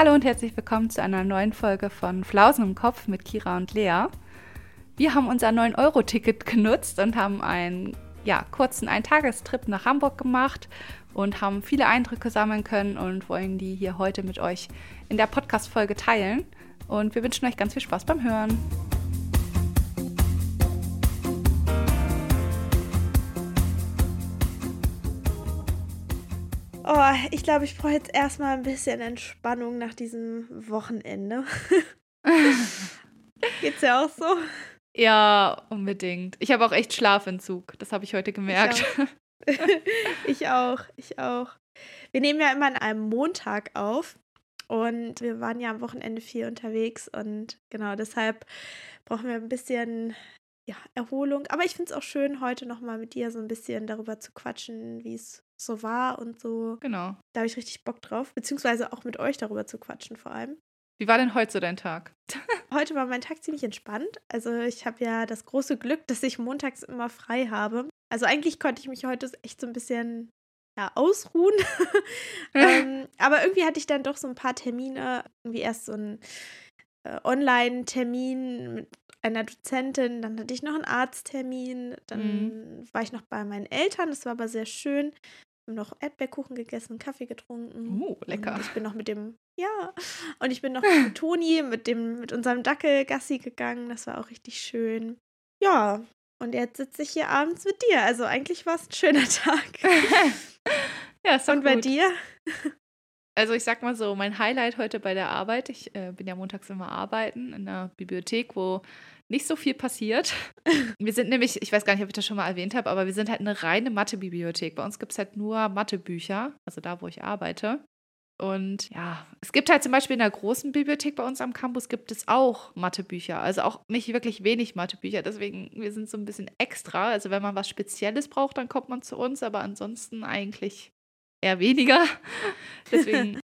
Hallo und herzlich willkommen zu einer neuen Folge von Flausen im Kopf mit Kira und Lea. Wir haben unser 9-Euro-Ticket genutzt und haben einen ja, kurzen Eintagestrip nach Hamburg gemacht und haben viele Eindrücke sammeln können und wollen die hier heute mit euch in der Podcast-Folge teilen. Und wir wünschen euch ganz viel Spaß beim Hören. Oh, ich glaube, ich brauche jetzt erstmal ein bisschen Entspannung nach diesem Wochenende. Geht's ja auch so? Ja, unbedingt. Ich habe auch echt Schlafentzug. Das habe ich heute gemerkt. Ich auch. ich auch, ich auch. Wir nehmen ja immer an einem Montag auf und wir waren ja am Wochenende viel unterwegs und genau deshalb brauchen wir ein bisschen ja, Erholung. Aber ich finde es auch schön, heute nochmal mit dir so ein bisschen darüber zu quatschen, wie es so war und so. Genau. Da habe ich richtig Bock drauf. Beziehungsweise auch mit euch darüber zu quatschen vor allem. Wie war denn heute so dein Tag? heute war mein Tag ziemlich entspannt. Also ich habe ja das große Glück, dass ich montags immer frei habe. Also eigentlich konnte ich mich heute echt so ein bisschen ja, ausruhen. ähm, aber irgendwie hatte ich dann doch so ein paar Termine. Irgendwie erst so ein äh, Online-Termin mit einer Dozentin, dann hatte ich noch einen Arzttermin, dann mhm. war ich noch bei meinen Eltern, das war aber sehr schön noch Erdbeerkuchen gegessen, Kaffee getrunken. Oh, lecker. Und ich bin noch mit dem, ja, und ich bin noch mit Toni, mit dem, mit unserem Dackel Gassi gegangen. Das war auch richtig schön. Ja, und jetzt sitze ich hier abends mit dir. Also eigentlich war es ein schöner Tag. ja, ist Und bei gut. dir? Also ich sag mal so, mein Highlight heute bei der Arbeit, ich äh, bin ja montags immer arbeiten in der Bibliothek, wo nicht so viel passiert. Wir sind nämlich, ich weiß gar nicht, ob ich das schon mal erwähnt habe, aber wir sind halt eine reine Mathebibliothek. Bei uns gibt es halt nur Mathebücher, also da, wo ich arbeite. Und ja, es gibt halt zum Beispiel in der großen Bibliothek bei uns am Campus gibt es auch Mathebücher. Also auch nicht wirklich wenig Mathebücher. Deswegen, wir sind so ein bisschen extra. Also wenn man was Spezielles braucht, dann kommt man zu uns, aber ansonsten eigentlich eher weniger. Deswegen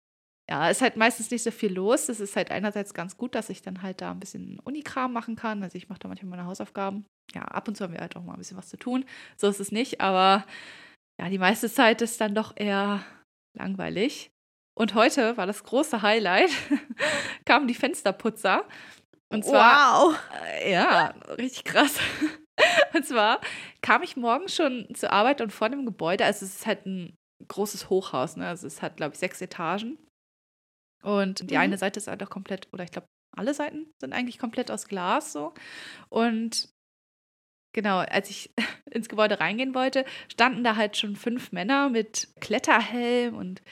ja, ist halt meistens nicht so viel los. Das ist halt einerseits ganz gut, dass ich dann halt da ein bisschen Unikram machen kann. Also ich mache da manchmal meine Hausaufgaben. Ja, ab und zu haben wir halt auch mal ein bisschen was zu tun. So ist es nicht, aber ja, die meiste Zeit ist dann doch eher langweilig. Und heute war das große Highlight, kamen die Fensterputzer. Und zwar, wow. Äh, ja, richtig krass. Und zwar kam ich morgen schon zur Arbeit und vor dem Gebäude, also es ist halt ein großes Hochhaus, ne? Also es hat, glaube ich, sechs Etagen. Und die mhm. eine Seite ist halt auch komplett, oder ich glaube, alle Seiten sind eigentlich komplett aus Glas so. Und genau, als ich ins Gebäude reingehen wollte, standen da halt schon fünf Männer mit Kletterhelm und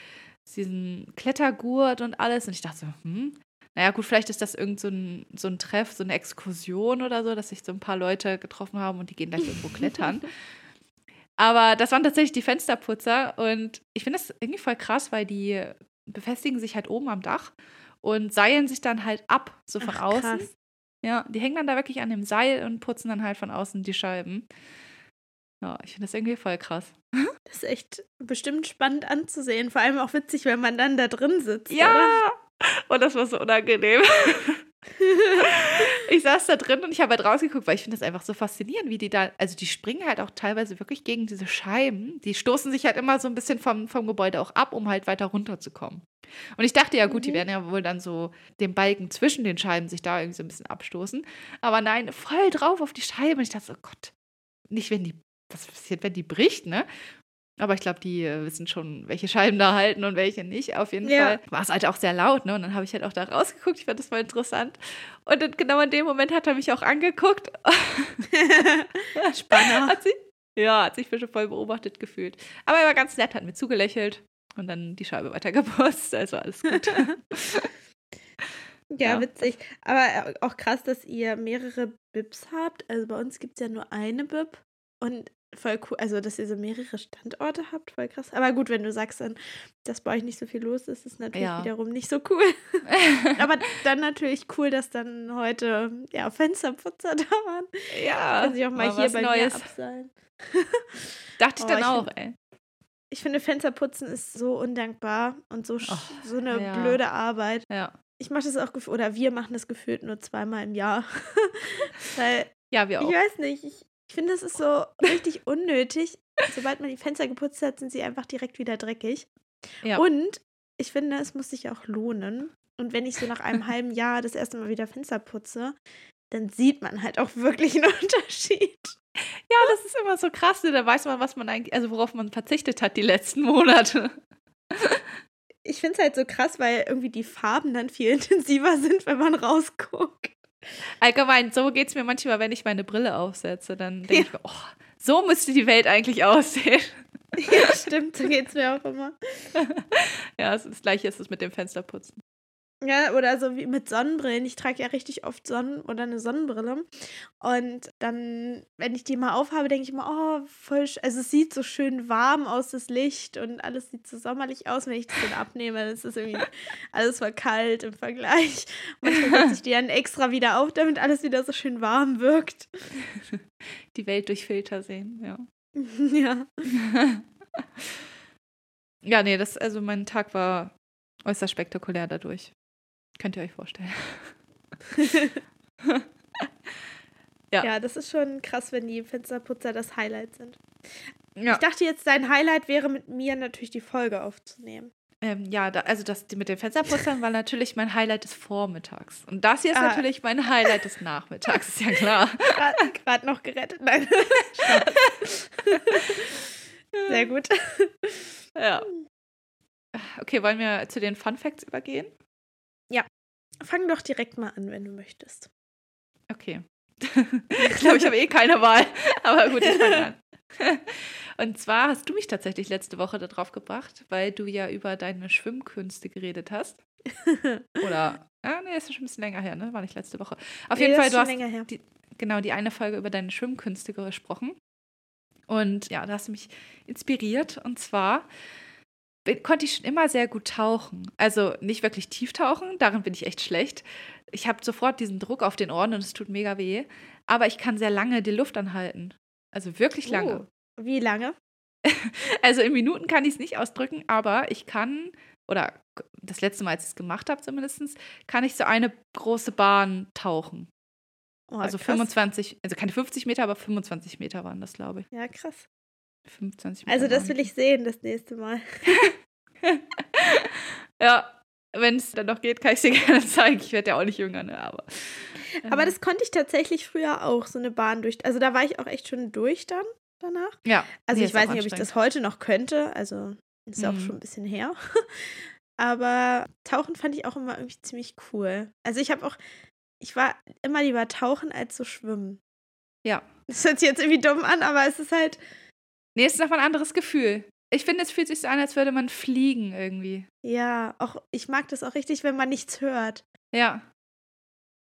diesen Klettergurt und alles. Und ich dachte so, hm, naja, gut, vielleicht ist das irgend so ein, so ein Treff, so eine Exkursion oder so, dass sich so ein paar Leute getroffen haben und die gehen gleich irgendwo klettern. Aber das waren tatsächlich die Fensterputzer und ich finde das irgendwie voll krass, weil die befestigen sich halt oben am Dach und seilen sich dann halt ab, so von Ach, außen. Krass. Ja, die hängen dann da wirklich an dem Seil und putzen dann halt von außen die Scheiben. Ja, ich finde das irgendwie voll krass. Das ist echt bestimmt spannend anzusehen. Vor allem auch witzig, wenn man dann da drin sitzt. Ja! Oder? Und das war so unangenehm. ich saß da drin und ich habe halt rausgeguckt, weil ich finde das einfach so faszinierend, wie die da, also die springen halt auch teilweise wirklich gegen diese Scheiben. Die stoßen sich halt immer so ein bisschen vom, vom Gebäude auch ab, um halt weiter runterzukommen. Und ich dachte ja, gut, mhm. die werden ja wohl dann so den Balken zwischen den Scheiben sich da irgendwie so ein bisschen abstoßen. Aber nein, voll drauf auf die Scheibe. Und ich dachte so, Gott, nicht wenn die, was passiert, wenn die bricht, ne? Aber ich glaube, die äh, wissen schon, welche Scheiben da halten und welche nicht. Auf jeden ja. Fall war es halt auch sehr laut, ne? Und dann habe ich halt auch da rausgeguckt. Ich fand das voll interessant. Und dann, genau in dem Moment hat er mich auch angeguckt. Spannend. Hat sie, ja, hat sich schon voll beobachtet gefühlt. Aber er war ganz nett, hat mir zugelächelt und dann die Scheibe weitergeputzt. Also alles gut. Ja, ja, witzig. Aber äh, auch krass, dass ihr mehrere Bibs habt. Also bei uns gibt es ja nur eine Bib. Und voll cool, also dass ihr so mehrere Standorte habt, voll krass. Aber gut, wenn du sagst dann, dass bei euch nicht so viel los ist, ist natürlich ja. wiederum nicht so cool. Aber dann natürlich cool, dass dann heute ja Fensterputzer da waren. Ja. Kann sich auch mal, mal hier bei Neues. mir abseilen. Dachte ich oh, dann ich auch, find, ey. Ich finde, Fensterputzen ist so undankbar und so, oh, so eine ja. blöde Arbeit. Ja. Ich mache das auch gefühlt, oder wir machen das gefühlt nur zweimal im Jahr. Weil, ja, wir auch. Ich weiß nicht, ich, ich finde, das ist so richtig unnötig. Sobald man die Fenster geputzt hat, sind sie einfach direkt wieder dreckig. Ja. Und ich finde, es muss sich auch lohnen. Und wenn ich so nach einem halben Jahr das erste Mal wieder Fenster putze, dann sieht man halt auch wirklich einen Unterschied. Ja, das ist immer so krass. Ne? Da weiß man, was man eigentlich, also worauf man verzichtet hat die letzten Monate. Ich finde es halt so krass, weil irgendwie die Farben dann viel intensiver sind, wenn man rausguckt. Allgemein, so geht es mir manchmal, wenn ich meine Brille aufsetze. Dann denke ja. ich mir, oh, so müsste die Welt eigentlich aussehen. Ja, stimmt, so geht es mir auch immer. ja, das gleiche ist es mit dem Fensterputzen. Ja, oder so wie mit Sonnenbrillen. Ich trage ja richtig oft Sonnen oder eine Sonnenbrille. Und dann, wenn ich die mal aufhabe, denke ich immer, oh, voll, also es sieht so schön warm aus, das Licht und alles sieht so sommerlich aus. Wenn ich das dann abnehme, dann ist das irgendwie alles voll kalt im Vergleich. Manchmal setze ich die dann extra wieder auf, damit alles wieder so schön warm wirkt. Die Welt durch Filter sehen, ja. ja. ja, nee, das, also mein Tag war äußerst spektakulär dadurch. Könnt ihr euch vorstellen. ja. ja, das ist schon krass, wenn die Fensterputzer das Highlight sind. Ja. Ich dachte jetzt, dein Highlight wäre mit mir natürlich die Folge aufzunehmen. Ähm, ja, da, also das mit den Fensterputzern war natürlich mein Highlight des Vormittags. Und das hier ist ah. natürlich mein Highlight des Nachmittags, ist ja klar. Gerade noch gerettet. Nein. Sehr gut. Ja. Okay, wollen wir zu den Fun Facts übergehen? Ja. Fang doch direkt mal an, wenn du möchtest. Okay. ich glaube, ich habe eh keine Wahl. Aber gut, ich fange an. Und zwar hast du mich tatsächlich letzte Woche darauf gebracht, weil du ja über deine Schwimmkünste geredet hast. Oder, ah, nee, ist schon ein bisschen länger her, ne? War nicht letzte Woche. Auf nee, jeden Fall, du hast die, genau die eine Folge über deine Schwimmkünste gesprochen. Und ja, da hast du mich inspiriert. Und zwar konnte ich schon immer sehr gut tauchen. Also nicht wirklich tief tauchen, darin bin ich echt schlecht. Ich habe sofort diesen Druck auf den Ohren und es tut mega weh. Aber ich kann sehr lange die Luft anhalten. Also wirklich lange. Oh, wie lange? also in Minuten kann ich es nicht ausdrücken, aber ich kann, oder das letzte Mal, als ich es gemacht habe zumindest, kann ich so eine große Bahn tauchen. Oh, also krass. 25, also keine 50 Meter, aber 25 Meter waren das, glaube ich. Ja, krass. 25 Meter. Also das will ich sehen das nächste Mal. ja, wenn es dann noch geht, kann ich es dir gerne zeigen. Ich werde ja auch nicht jünger, ne? Aber, ähm. aber das konnte ich tatsächlich früher auch, so eine Bahn durch. Also da war ich auch echt schon durch dann danach. Ja. Also ich weiß nicht, ob ich das heute noch könnte. Also ist mhm. auch schon ein bisschen her. aber Tauchen fand ich auch immer irgendwie ziemlich cool. Also ich habe auch, ich war immer lieber tauchen als so schwimmen. Ja. Das hört sich jetzt irgendwie dumm an, aber es ist halt. Nee, es ist einfach ein anderes Gefühl. Ich finde, es fühlt sich so an, als würde man fliegen irgendwie. Ja, auch ich mag das auch richtig, wenn man nichts hört. Ja.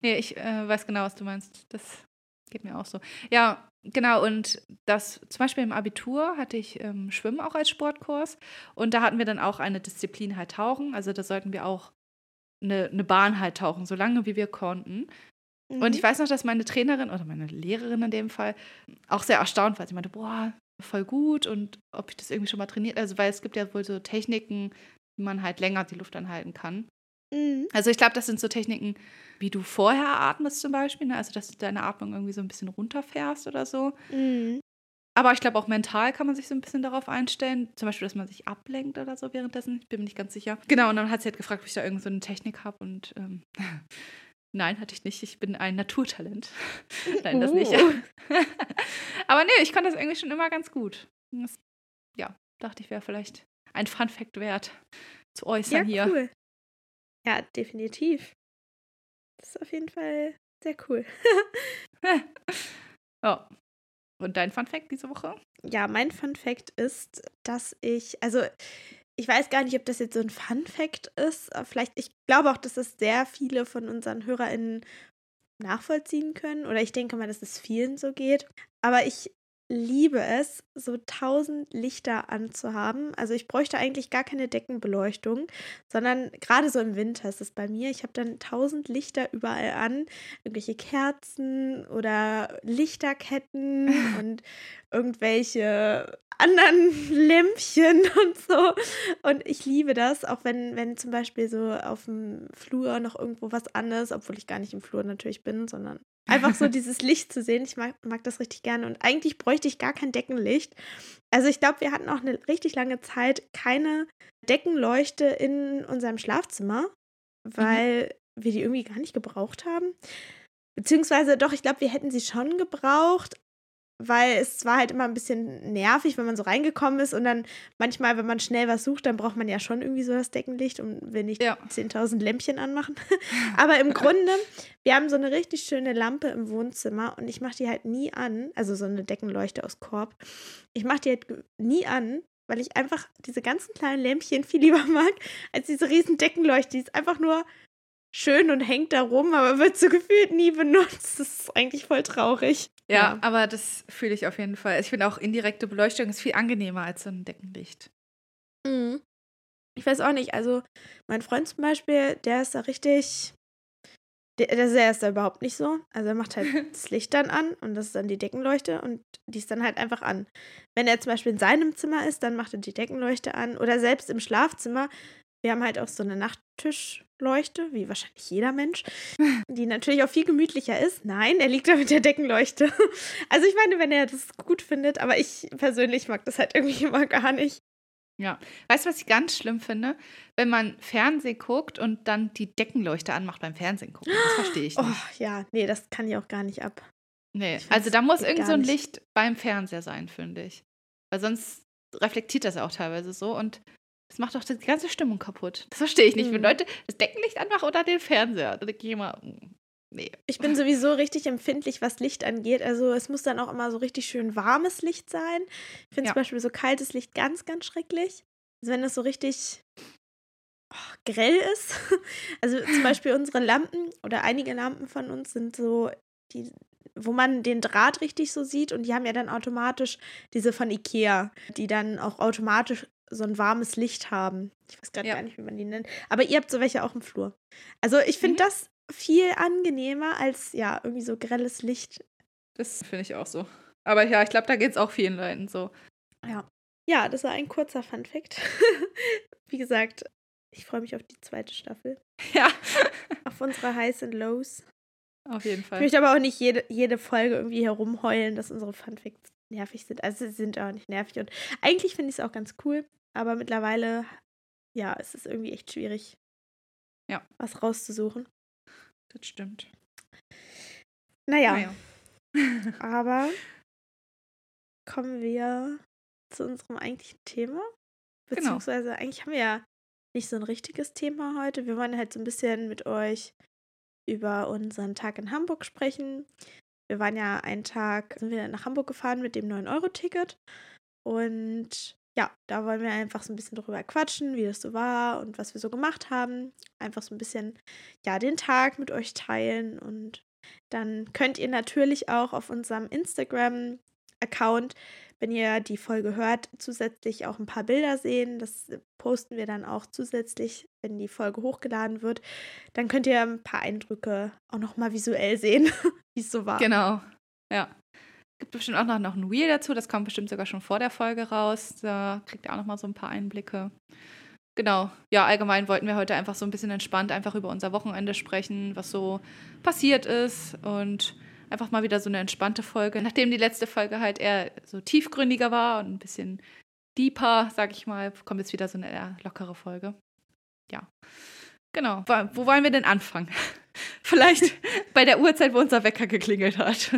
Nee, ich äh, weiß genau, was du meinst. Das geht mir auch so. Ja, genau. Und das zum Beispiel im Abitur hatte ich ähm, Schwimmen auch als Sportkurs. Und da hatten wir dann auch eine Disziplin halt Tauchen. Also da sollten wir auch eine, eine Bahn halt tauchen, so lange wie wir konnten. Mhm. Und ich weiß noch, dass meine Trainerin oder meine Lehrerin in dem Fall auch sehr erstaunt war. Sie meinte, boah, voll gut und ob ich das irgendwie schon mal trainiert. Also, weil es gibt ja wohl so Techniken, wie man halt länger die Luft anhalten kann. Mhm. Also ich glaube, das sind so Techniken, wie du vorher atmest zum Beispiel, ne? also dass du deine Atmung irgendwie so ein bisschen runterfährst oder so. Mhm. Aber ich glaube auch mental kann man sich so ein bisschen darauf einstellen. Zum Beispiel, dass man sich ablenkt oder so währenddessen. Ich bin mir nicht ganz sicher. Genau, und dann hat sie halt gefragt, ob ich da irgend so eine Technik habe und ähm, Nein, hatte ich nicht. Ich bin ein Naturtalent. Nein, das nicht. Aber nee, ich konnte das irgendwie schon immer ganz gut. Das, ja, dachte ich, wäre vielleicht ein Fun Fact wert zu äußern ja, hier. Cool. Ja, definitiv. Das ist auf jeden Fall sehr cool. ja. Und dein Fun Fact diese Woche? Ja, mein Fun Fact ist, dass ich, also ich weiß gar nicht, ob das jetzt so ein Fun-Fact ist. Vielleicht, ich glaube auch, dass das sehr viele von unseren HörerInnen nachvollziehen können. Oder ich denke mal, dass es vielen so geht. Aber ich liebe es, so tausend Lichter anzuhaben. Also ich bräuchte eigentlich gar keine Deckenbeleuchtung, sondern gerade so im Winter ist es bei mir. Ich habe dann tausend Lichter überall an, irgendwelche Kerzen oder Lichterketten und irgendwelche anderen Lämpchen und so. Und ich liebe das, auch wenn, wenn zum Beispiel so auf dem Flur noch irgendwo was anderes, obwohl ich gar nicht im Flur natürlich bin, sondern Einfach so dieses Licht zu sehen. Ich mag, mag das richtig gerne. Und eigentlich bräuchte ich gar kein Deckenlicht. Also ich glaube, wir hatten auch eine richtig lange Zeit keine Deckenleuchte in unserem Schlafzimmer, weil mhm. wir die irgendwie gar nicht gebraucht haben. Beziehungsweise doch, ich glaube, wir hätten sie schon gebraucht, weil es war halt immer ein bisschen nervig, wenn man so reingekommen ist und dann manchmal, wenn man schnell was sucht, dann braucht man ja schon irgendwie so das Deckenlicht und will nicht ja. 10.000 Lämpchen anmachen. Aber im Grunde, wir haben so eine richtig schöne Lampe im Wohnzimmer und ich mache die halt nie an, also so eine Deckenleuchte aus Korb. Ich mache die halt nie an, weil ich einfach diese ganzen kleinen Lämpchen viel lieber mag, als diese riesen Deckenleuchte. Die ist einfach nur schön und hängt da rum, aber wird so gefühlt nie benutzt. Das ist eigentlich voll traurig. Ja, ja. aber das fühle ich auf jeden Fall. Ich finde auch indirekte Beleuchtung ist viel angenehmer als so ein Deckenlicht. Mhm. Ich weiß auch nicht. Also, mein Freund zum Beispiel, der ist da richtig. Der, der ist da überhaupt nicht so. Also, er macht halt das Licht dann an und das ist dann die Deckenleuchte und die ist dann halt einfach an. Wenn er zum Beispiel in seinem Zimmer ist, dann macht er die Deckenleuchte an oder selbst im Schlafzimmer. Wir haben halt auch so eine Nachttisch. Leuchte, wie wahrscheinlich jeder Mensch, die natürlich auch viel gemütlicher ist. Nein, er liegt da mit der Deckenleuchte. Also ich meine, wenn er das gut findet, aber ich persönlich mag das halt irgendwie immer gar nicht. Ja, weißt du, was ich ganz schlimm finde? Wenn man Fernsehen guckt und dann die Deckenleuchte anmacht beim Fernsehen gucken. Das verstehe ich nicht. Oh, ja, nee, das kann ich auch gar nicht ab. Nee, also da muss irgend so ein Licht beim Fernseher sein, finde ich. Weil sonst reflektiert das auch teilweise so und das macht doch die ganze Stimmung kaputt. Das verstehe ich nicht. Mhm. Wenn Leute das Deckenlicht anmachen oder den Fernseher, dann denke ich immer, mm, nee. Ich bin sowieso richtig empfindlich, was Licht angeht. Also es muss dann auch immer so richtig schön warmes Licht sein. Ich finde ja. zum Beispiel so kaltes Licht ganz, ganz schrecklich. Also wenn das so richtig oh, grell ist. Also zum Beispiel unsere Lampen oder einige Lampen von uns sind so, die wo man den Draht richtig so sieht und die haben ja dann automatisch diese von Ikea, die dann auch automatisch so ein warmes Licht haben. Ich weiß gerade ja. gar nicht, wie man die nennt. Aber ihr habt so welche auch im Flur. Also ich finde mhm. das viel angenehmer als ja irgendwie so grelles Licht. Das finde ich auch so. Aber ja, ich glaube, da geht es auch vielen Leuten so. Ja. Ja, das war ein kurzer Fun-Fact. wie gesagt, ich freue mich auf die zweite Staffel. Ja. auf unsere Highs and Lows. Auf jeden Fall. Ich möchte aber auch nicht jede, jede Folge irgendwie herumheulen, dass unsere Fun-Facts nervig sind. Also sie sind auch nicht nervig. Und eigentlich finde ich es auch ganz cool, aber mittlerweile, ja, es ist irgendwie echt schwierig, ja. was rauszusuchen. Das stimmt. Naja. naja. aber kommen wir zu unserem eigentlichen Thema. Genau. Beziehungsweise genau. eigentlich haben wir ja nicht so ein richtiges Thema heute. Wir wollen halt so ein bisschen mit euch über unseren Tag in Hamburg sprechen. Wir waren ja einen Tag, sind wir nach Hamburg gefahren mit dem 9-Euro-Ticket. Und ja, da wollen wir einfach so ein bisschen drüber quatschen, wie das so war und was wir so gemacht haben. Einfach so ein bisschen, ja, den Tag mit euch teilen. Und dann könnt ihr natürlich auch auf unserem Instagram-Account, wenn ihr die Folge hört, zusätzlich auch ein paar Bilder sehen. Das posten wir dann auch zusätzlich, wenn die Folge hochgeladen wird. Dann könnt ihr ein paar Eindrücke auch nochmal visuell sehen, wie es so war. Genau, ja. Gibt bestimmt auch noch, noch ein Reel dazu, das kommt bestimmt sogar schon vor der Folge raus. Da kriegt ihr auch noch mal so ein paar Einblicke. Genau. Ja, allgemein wollten wir heute einfach so ein bisschen entspannt einfach über unser Wochenende sprechen, was so passiert ist und einfach mal wieder so eine entspannte Folge. Nachdem die letzte Folge halt eher so tiefgründiger war und ein bisschen deeper, sag ich mal, kommt jetzt wieder so eine eher lockere Folge. Ja. Genau. Wo wollen wir denn anfangen? Vielleicht bei der Uhrzeit, wo unser Wecker geklingelt hat.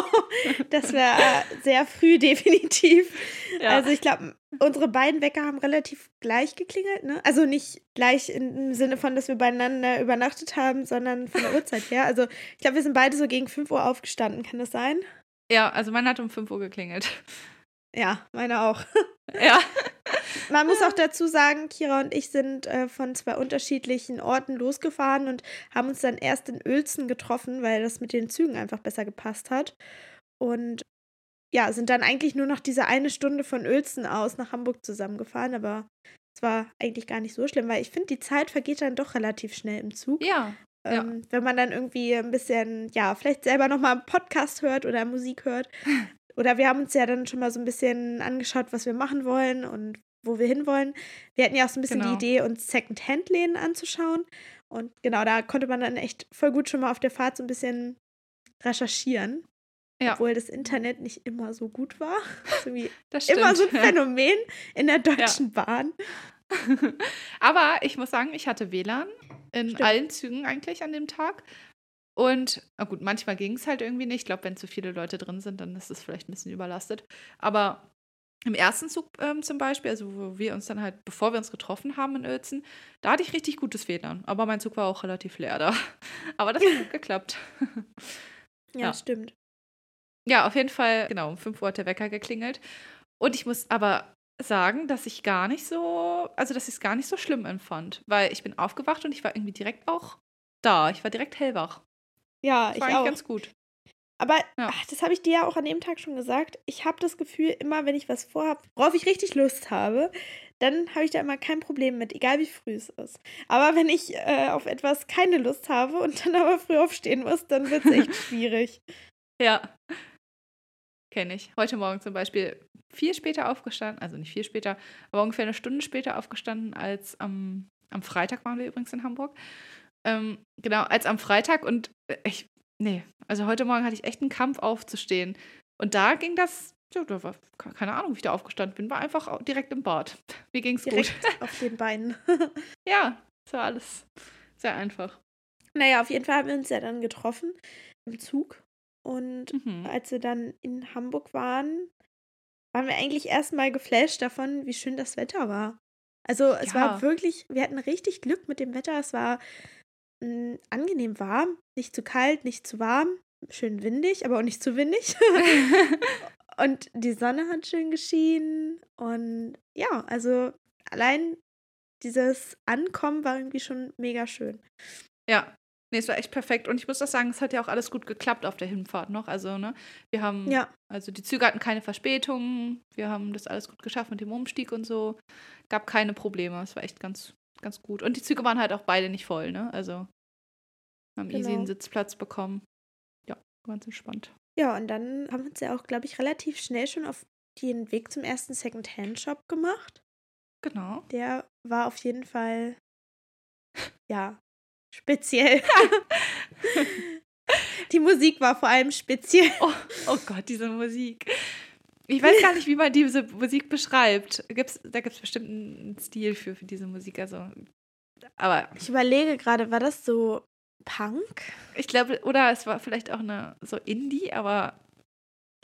das wäre sehr früh, definitiv. Ja. Also ich glaube, unsere beiden Wecker haben relativ gleich geklingelt. Ne? Also nicht gleich im Sinne von, dass wir beieinander übernachtet haben, sondern von der Uhrzeit her. Also ich glaube, wir sind beide so gegen 5 Uhr aufgestanden. Kann das sein? Ja, also mein hat um 5 Uhr geklingelt. Ja, meine auch. Ja. Man muss auch dazu sagen, Kira und ich sind äh, von zwei unterschiedlichen Orten losgefahren und haben uns dann erst in Uelzen getroffen, weil das mit den Zügen einfach besser gepasst hat. Und ja, sind dann eigentlich nur noch diese eine Stunde von Uelzen aus nach Hamburg zusammengefahren, aber es war eigentlich gar nicht so schlimm, weil ich finde, die Zeit vergeht dann doch relativ schnell im Zug. Ja. Ähm, ja. Wenn man dann irgendwie ein bisschen, ja, vielleicht selber nochmal einen Podcast hört oder Musik hört. Oder wir haben uns ja dann schon mal so ein bisschen angeschaut, was wir machen wollen und wo wir hinwollen. Wir hatten ja auch so ein bisschen genau. die Idee, uns Second-Hand-Läden anzuschauen. Und genau, da konnte man dann echt voll gut schon mal auf der Fahrt so ein bisschen recherchieren. Ja. Obwohl das Internet nicht immer so gut war. Das, das immer so ein Phänomen in der Deutschen ja. Bahn. Aber ich muss sagen, ich hatte WLAN in Stimmt. allen Zügen eigentlich an dem Tag. Und na gut, manchmal ging es halt irgendwie nicht. Ich glaube, wenn zu viele Leute drin sind, dann ist es vielleicht ein bisschen überlastet. Aber im ersten Zug ähm, zum Beispiel, also wo wir uns dann halt, bevor wir uns getroffen haben in Uelzen, da hatte ich richtig gutes WLAN. Aber mein Zug war auch relativ leer da. Aber das hat gut geklappt. Ja, Ja. stimmt. Ja, auf jeden Fall, genau, um 5 Uhr hat der Wecker geklingelt. Und ich muss aber sagen, dass ich gar nicht so, also dass ich es gar nicht so schlimm empfand. Weil ich bin aufgewacht und ich war irgendwie direkt auch da. Ich war direkt hellwach. Ja, Das ich war auch. ganz gut. Aber Ja. ach, das habe ich dir ja auch an dem Tag schon gesagt. Ich habe das Gefühl, immer wenn ich was vorhabe, worauf ich richtig Lust habe, dann habe ich da immer kein Problem mit, egal wie früh es ist. Aber wenn ich äh, auf etwas keine Lust habe und dann aber früh aufstehen muss, dann wird es echt schwierig. Ja. Kenne ich. Heute Morgen zum Beispiel viel später aufgestanden, also nicht viel später, aber ungefähr eine Stunde später aufgestanden als am, am Freitag waren wir übrigens in Hamburg. Ähm, genau, als am Freitag und äh, ich, nee, also heute Morgen hatte ich echt einen Kampf aufzustehen. Und da ging das, ja, da war, keine Ahnung, wie ich da aufgestanden bin, war einfach direkt im Bad. Mir ging's Direkt gut. auf den Beinen. Ja, es war alles sehr einfach. naja, auf jeden Fall haben wir uns ja dann getroffen im Zug. Und Mhm. als wir dann in Hamburg waren, waren wir eigentlich erstmal geflasht davon, wie schön das Wetter war. Also es war Ja. wirklich, wir hatten richtig Glück mit dem Wetter. Es war mh, angenehm warm, nicht zu kalt, nicht zu warm, schön windig, aber auch nicht zu windig. und die Sonne hat schön geschienen. Und ja, also allein dieses Ankommen war irgendwie schon mega schön. Ja, nee, es war echt perfekt. Und ich muss auch sagen, es hat ja auch alles gut geklappt auf der Hinfahrt noch. Also, ne, wir haben, Ja, also die Züge hatten keine Verspätungen. Wir haben das alles gut geschafft mit dem Umstieg und so. Gab keine Probleme. Es war echt ganz, ganz gut. Und die Züge waren halt auch beide nicht voll, ne? Also, haben easy Genau. einen Sitzplatz bekommen. Ja, ganz entspannt. Ja, und dann haben wir uns ja auch, glaube ich, relativ schnell schon auf den Weg zum ersten Second-Hand-Shop gemacht. Genau. Der war auf jeden Fall, ja, speziell. Die Musik war vor allem speziell. Oh, oh Gott, diese Musik. Ich weiß gar nicht, wie man diese Musik beschreibt. Gibt's, da gibt es bestimmt einen Stil für, für diese Musik. Also, aber Ich überlege gerade, war das so Punk? Ich glaube, oder es war vielleicht auch eine so Indie, aber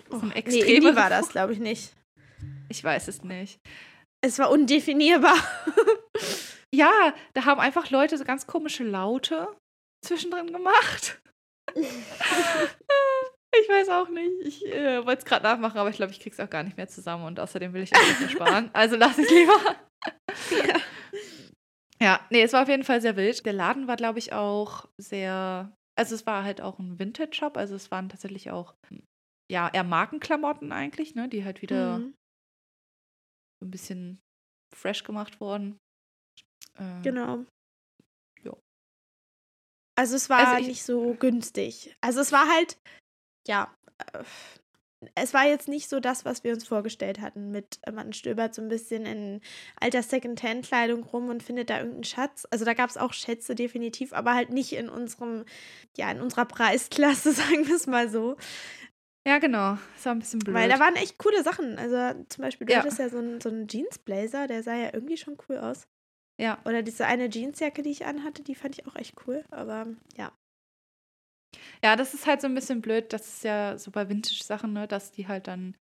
so ein nee, extreme. Indie war das, glaube ich, nicht. Ich weiß es nicht. Es war undefinierbar. Ja, da haben einfach Leute so ganz komische Laute zwischendrin gemacht. Ich weiß auch nicht. Ich äh, wollte es gerade nachmachen, aber ich glaube, ich krieg's auch gar nicht mehr zusammen und außerdem will ich euch nicht ersparen. Also lass es lieber. Ja. Ja, nee, es war auf jeden Fall sehr wild. Der Laden war, glaube ich, auch sehr. Also es war halt auch ein Vintage-Shop, also es waren tatsächlich auch ja eher Markenklamotten eigentlich, ne, die halt wieder Mhm, so ein bisschen fresh gemacht wurden. Äh, genau. Ja. Also es war Also ich- nicht so günstig. Also es war halt, ja, äh, es war jetzt nicht so das, was wir uns vorgestellt hatten. Mit äh, man stöbert so ein bisschen in alter Secondhand-Kleidung rum und findet da irgendeinen Schatz. Also da gab es auch Schätze definitiv, aber halt nicht in unserem, ja, in unserer Preisklasse, sagen wir es mal so. Ja, genau. Es war ein bisschen blöd. Weil da waren echt coole Sachen. Also zum Beispiel, du Ja. hattest ja so einen, so einen Jeans-Blazer, der sah ja irgendwie schon cool aus. ja. Oder diese eine Jeansjacke, die ich anhatte, die fand ich auch echt cool. Aber ja. Ja, das ist halt so ein bisschen blöd. Das ist ja so bei Vintage-Sachen, ne, dass die halt dann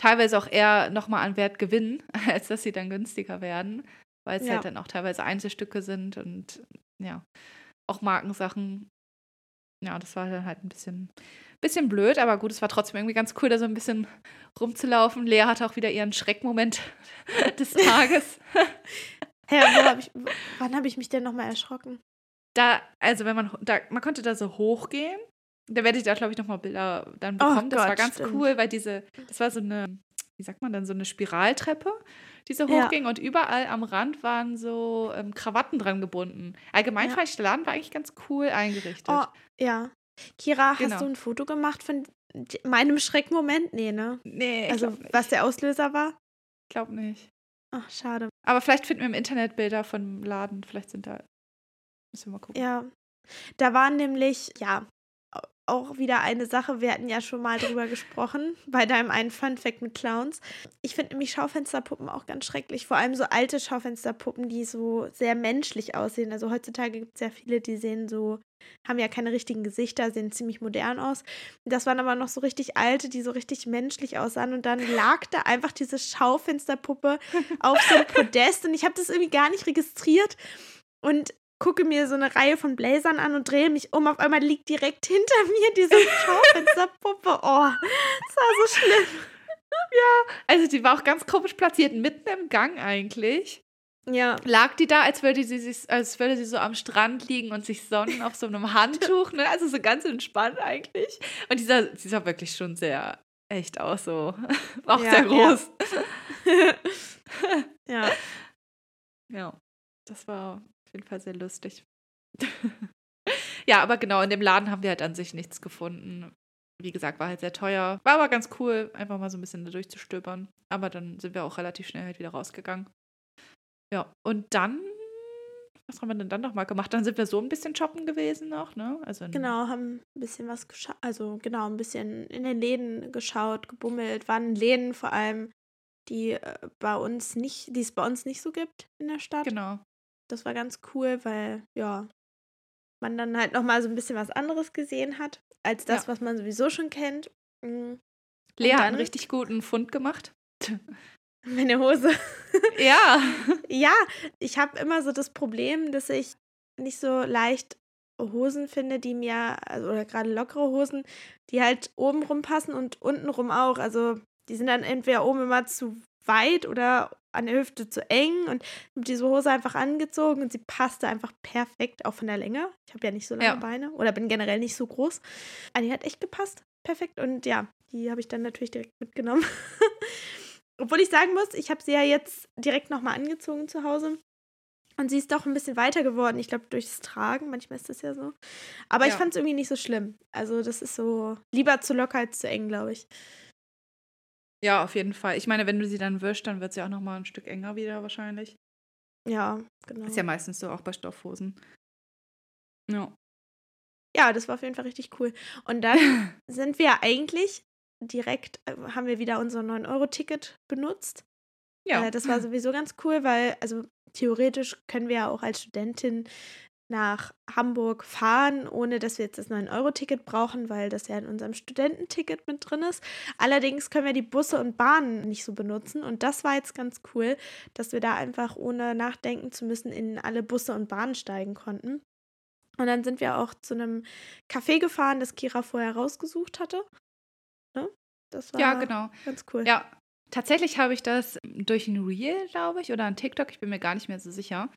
teilweise auch eher nochmal an Wert gewinnen, als dass sie dann günstiger werden. Weil es Ja. halt dann auch teilweise Einzelstücke sind und ja, auch Markensachen. Ja, das war dann halt ein bisschen, bisschen blöd, aber gut, es war trotzdem irgendwie ganz cool, da so ein bisschen rumzulaufen. Lea hatte auch wieder ihren Schreckmoment des Tages. Wo hab ich, wann habe ich mich denn nochmal erschrocken? Da, also wenn man, da, man konnte da so hochgehen. Da werde ich da, glaube ich, nochmal Bilder dann Oh bekommen. das war Gott, ganz stimmt. cool, weil diese, das war so eine, wie sagt man dann, so eine Spiraltreppe, die so Ja. hochging und überall am Rand waren so ähm, Krawatten dran gebunden. Allgemein Ja. fand ich, der Laden war eigentlich ganz cool eingerichtet. Oh, ja. Kira, Genau. hast du ein Foto gemacht von meinem Schreckmoment? Nee, ne? nee, ich Also, glaube was der Auslöser war? glaub nicht. Ach, schade. Aber vielleicht finden wir im Internet Bilder vom Laden. Vielleicht sind da, müssen wir mal gucken. Ja. Da waren nämlich, ja, au- auch wieder eine Sache, wir hatten ja schon mal drüber gesprochen, bei deinem einen Fun Fact mit Clowns. Ich finde nämlich Schaufensterpuppen auch ganz schrecklich. Vor allem so alte Schaufensterpuppen, die so sehr menschlich aussehen. Also heutzutage gibt es ja viele, die sehen so, haben ja keine richtigen Gesichter, sehen ziemlich modern aus. Das waren aber noch so richtig alte, die so richtig menschlich aussahen. Und dann lag da einfach diese Schaufensterpuppe auf so einem Podest und ich habe das irgendwie gar nicht registriert. Und gucke mir so eine Reihe von Blazern an und drehe mich um. Auf einmal liegt direkt hinter mir diese Schaufensterpuppe. Oh, das war so schlimm. Ja, also die war auch ganz komisch platziert, mitten im Gang eigentlich. Ja. Lag die da, als würde sie, sich, als würde sie so am Strand liegen und sich sonnen auf so einem Handtuch, ne? Also so ganz entspannt eigentlich. Und dieser, sie sah wirklich schon sehr echt aus, so. Auch Ja, sehr groß. Ja. Ja, das war auf jeden Fall sehr lustig. ja, aber genau, in dem Laden haben wir halt an sich nichts gefunden. Wie gesagt, war halt sehr teuer. War aber ganz cool, einfach mal so ein bisschen da durchzustöbern. Aber dann sind wir auch relativ schnell halt wieder rausgegangen. Ja, und dann, was haben wir denn dann nochmal gemacht? Dann sind wir so ein bisschen shoppen gewesen noch, ne? Also Genau, haben ein bisschen was geschaut, also genau, ein bisschen in den Läden geschaut, gebummelt, waren Läden vor allem, die äh, bei uns nicht, die es bei uns nicht so gibt in der Stadt. Genau. Das war ganz cool, weil ja, man dann halt nochmal so ein bisschen was anderes gesehen hat, als das, Ja. was man sowieso schon kennt. Mm, Lea hat einen richtig guten Fund gemacht. Meine Hose. ja. Ja, ich habe immer so das Problem, dass ich nicht so leicht Hosen finde, die mir, also, oder gerade lockere Hosen, die halt oben rum passen und unten rum auch. Also die sind dann entweder oben immer zu weit oder an der Hüfte zu eng und ich habe diese Hose einfach angezogen und sie passte einfach perfekt, auch von der Länge. Ich habe ja nicht so lange Ja. Beine oder bin generell nicht so groß. Aber die hat echt gepasst. Perfekt. Und ja, die habe ich dann natürlich direkt mitgenommen. Obwohl ich sagen muss, ich habe sie ja jetzt direkt nochmal angezogen zu Hause. Und sie ist doch ein bisschen weiter geworden. Ich glaube, durchs Tragen. Manchmal ist das ja so. Aber ich Ja. fand es irgendwie nicht so schlimm. Also, das ist so lieber zu locker als zu eng, glaube ich. Ja, auf jeden Fall. Ich meine, wenn du sie dann wischst, dann wird sie auch nochmal ein Stück enger wieder wahrscheinlich. Ja, genau. Ist ja meistens so auch bei Stoffhosen. Ja. Ja, das war auf jeden Fall richtig cool. Und dann sind wir eigentlich direkt, äh, haben wir wieder unser 9-Euro-Ticket benutzt. Ja. Äh, das war sowieso ganz cool, weil, also theoretisch können wir ja auch als Studentin nach Hamburg fahren, ohne dass wir jetzt das 9-Euro-Ticket brauchen, weil das ja in unserem Studententicket mit drin ist. Allerdings können wir die Busse und Bahnen nicht so benutzen. Und das war jetzt ganz cool, dass wir da einfach ohne nachdenken zu müssen in alle Busse und Bahnen steigen konnten. Und dann sind wir auch zu einem Café gefahren, das Kira vorher rausgesucht hatte. Ne? Das war ja, genau. ganz cool. Ja, tatsächlich habe ich das durch ein Reel, glaube ich, oder ein TikTok, ich bin mir gar nicht mehr so sicher.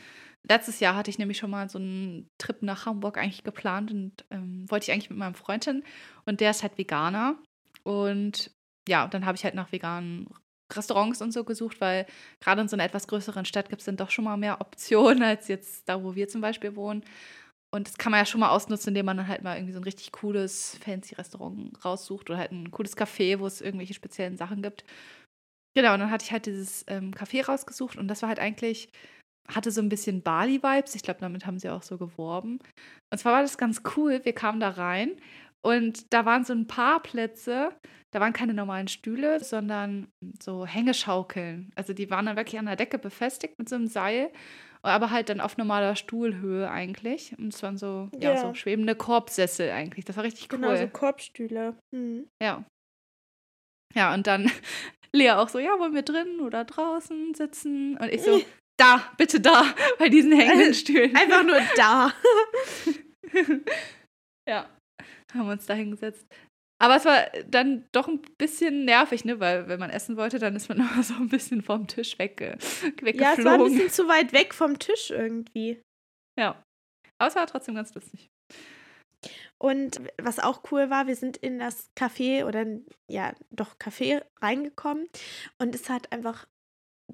Letztes Jahr hatte ich nämlich schon mal so einen Trip nach Hamburg eigentlich geplant und ähm, wollte ich eigentlich mit meinem Freund hin. Und der ist halt Veganer. Und ja, dann habe ich halt nach veganen Restaurants und so gesucht, weil gerade in so einer etwas größeren Stadt gibt es dann doch schon mal mehr Optionen als jetzt da, wo wir zum Beispiel wohnen. Und das kann man ja schon mal ausnutzen, indem man dann halt mal irgendwie so ein richtig cooles, fancy Restaurant raussucht oder halt ein cooles Café, wo es irgendwelche speziellen Sachen gibt. Genau, und dann hatte ich halt dieses ähm, Café rausgesucht und das war halt eigentlich, hatte so ein bisschen Bali-Vibes. Ich glaube, damit haben sie auch so geworben. Und zwar war das ganz cool. Wir kamen da rein und da waren so ein paar Plätze, da waren keine normalen Stühle, sondern so Hängeschaukeln. Also die waren dann wirklich an der Decke befestigt mit so einem Seil, aber halt dann auf normaler Stuhlhöhe eigentlich. Und es waren so, ja, Ja. so schwebende Korbsessel eigentlich. Das war richtig cool. Genau, so Korbstühle. Mhm. Ja. Ja, und dann Lea auch so, ja, wollen wir drinnen oder draußen sitzen? Und ich so, da, bitte da, bei diesen hängenden Stühlen. Einfach nur da. ja, haben uns da hingesetzt. Aber es war dann doch ein bisschen nervig, ne? Weil wenn man essen wollte, dann ist man immer so ein bisschen vom Tisch wegge weggeflogen. Ja, es war ein bisschen zu weit weg vom Tisch irgendwie. ja. Aber es war trotzdem ganz lustig. Und was auch cool war, wir sind in das Café oder ja, doch Café reingekommen und es hat einfach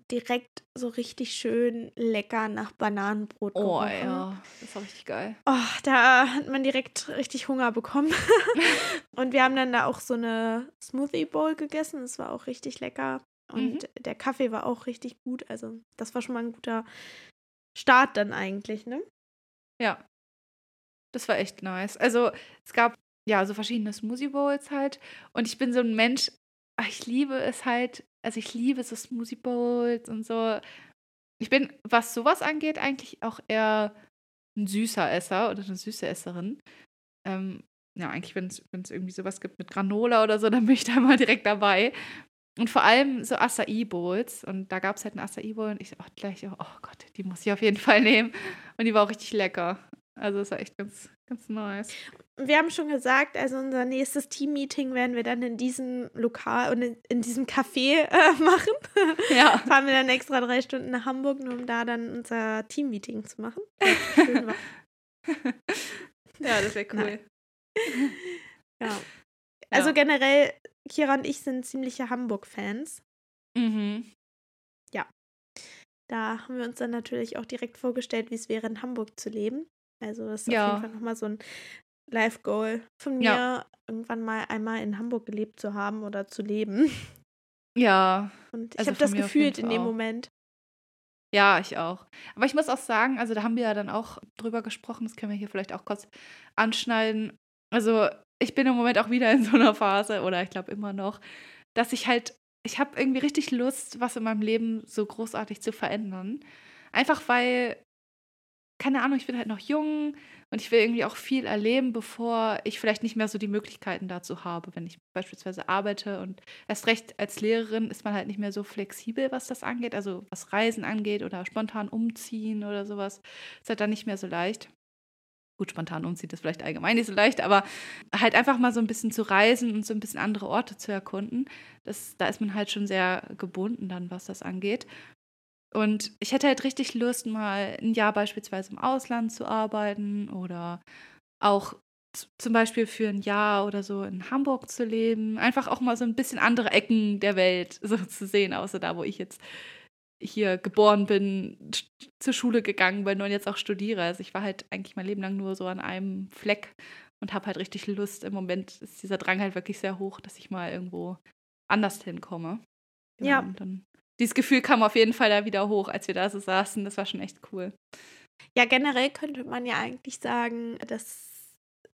direkt so richtig schön lecker nach Bananenbrot Oh, gerochen. ja. Das war richtig geil. Oh, da hat man direkt richtig Hunger bekommen. und wir haben dann da auch so eine Smoothie Bowl gegessen. Das war auch richtig lecker. Und der Kaffee war auch richtig gut. Also, das war schon mal ein guter Start dann eigentlich, ne? Ja. Das war echt nice. Also, es gab ja, so verschiedene Smoothie Bowls halt. Und ich bin so ein Mensch, ach, ich liebe es halt, also ich liebe so Smoothie Bowls und so. Ich bin, was sowas angeht, eigentlich auch eher ein süßer Esser oder eine süße Esserin. Ähm, ja, eigentlich, wenn es irgendwie sowas gibt mit Granola oder so, dann bin ich da mal direkt dabei. Und vor allem so Acai Bowls. Und da gab es halt einen Acai Bowl und ich so, oh, gleich, oh Gott, die muss ich auf jeden Fall nehmen. Und die war auch richtig lecker. Also es war echt ganz, ganz nice. Wir haben schon gesagt, also unser nächstes Team-Meeting werden wir dann in diesem Lokal und in, in diesem Café äh, machen. Ja. Fahren wir dann extra drei Stunden nach Hamburg, nur um da dann unser Team-Meeting zu machen. Schön war. ja, das wäre cool. ja. Also ja. generell, Kira und ich sind ziemliche Hamburg-Fans. Mhm. Ja. Da haben wir uns dann natürlich auch direkt vorgestellt, wie es wäre, in Hamburg zu leben. Also das ist ja. auf jeden Fall nochmal so ein Life-Goal von mir, ja. irgendwann mal einmal in Hamburg gelebt zu haben oder zu leben. Ja. Und ich also habe das gefühlt in dem auch. Moment. Ja, ich auch. Aber ich muss auch sagen, also da haben wir ja dann auch drüber gesprochen, das können wir hier vielleicht auch kurz anschneiden. Also ich bin im Moment auch wieder in so einer Phase, oder ich glaube immer noch, dass ich halt, ich habe irgendwie richtig Lust, was in meinem Leben so großartig zu verändern. Einfach weil, keine Ahnung, ich bin halt noch jung und ich will irgendwie auch viel erleben, bevor ich vielleicht nicht mehr so die Möglichkeiten dazu habe. Wenn ich beispielsweise arbeite und erst recht als Lehrerin ist man halt nicht mehr so flexibel, was das angeht, also was Reisen angeht oder spontan umziehen oder sowas. Ist halt dann nicht mehr so leicht. Gut, spontan umzieht ist vielleicht allgemein nicht so leicht, aber halt einfach mal so ein bisschen zu reisen und so ein bisschen andere Orte zu erkunden, das, da ist man halt schon sehr gebunden dann, was das angeht. Und ich hätte halt richtig Lust, mal ein Jahr beispielsweise im Ausland zu arbeiten oder auch zum Beispiel für ein Jahr oder so in Hamburg zu leben. Einfach auch mal so ein bisschen andere Ecken der Welt so zu sehen, außer da, wo ich jetzt hier geboren bin, zur Schule gegangen bin und jetzt auch studiere. Also ich war halt eigentlich mein Leben lang nur so an einem Fleck und habe halt richtig Lust. Im Moment ist dieser Drang halt wirklich sehr hoch, dass ich mal irgendwo anders hinkomme. Genau, ja. Und dann, dieses Gefühl kam auf jeden Fall da wieder hoch, als wir da so saßen. Das war schon echt cool. Ja, generell könnte man ja eigentlich sagen, dass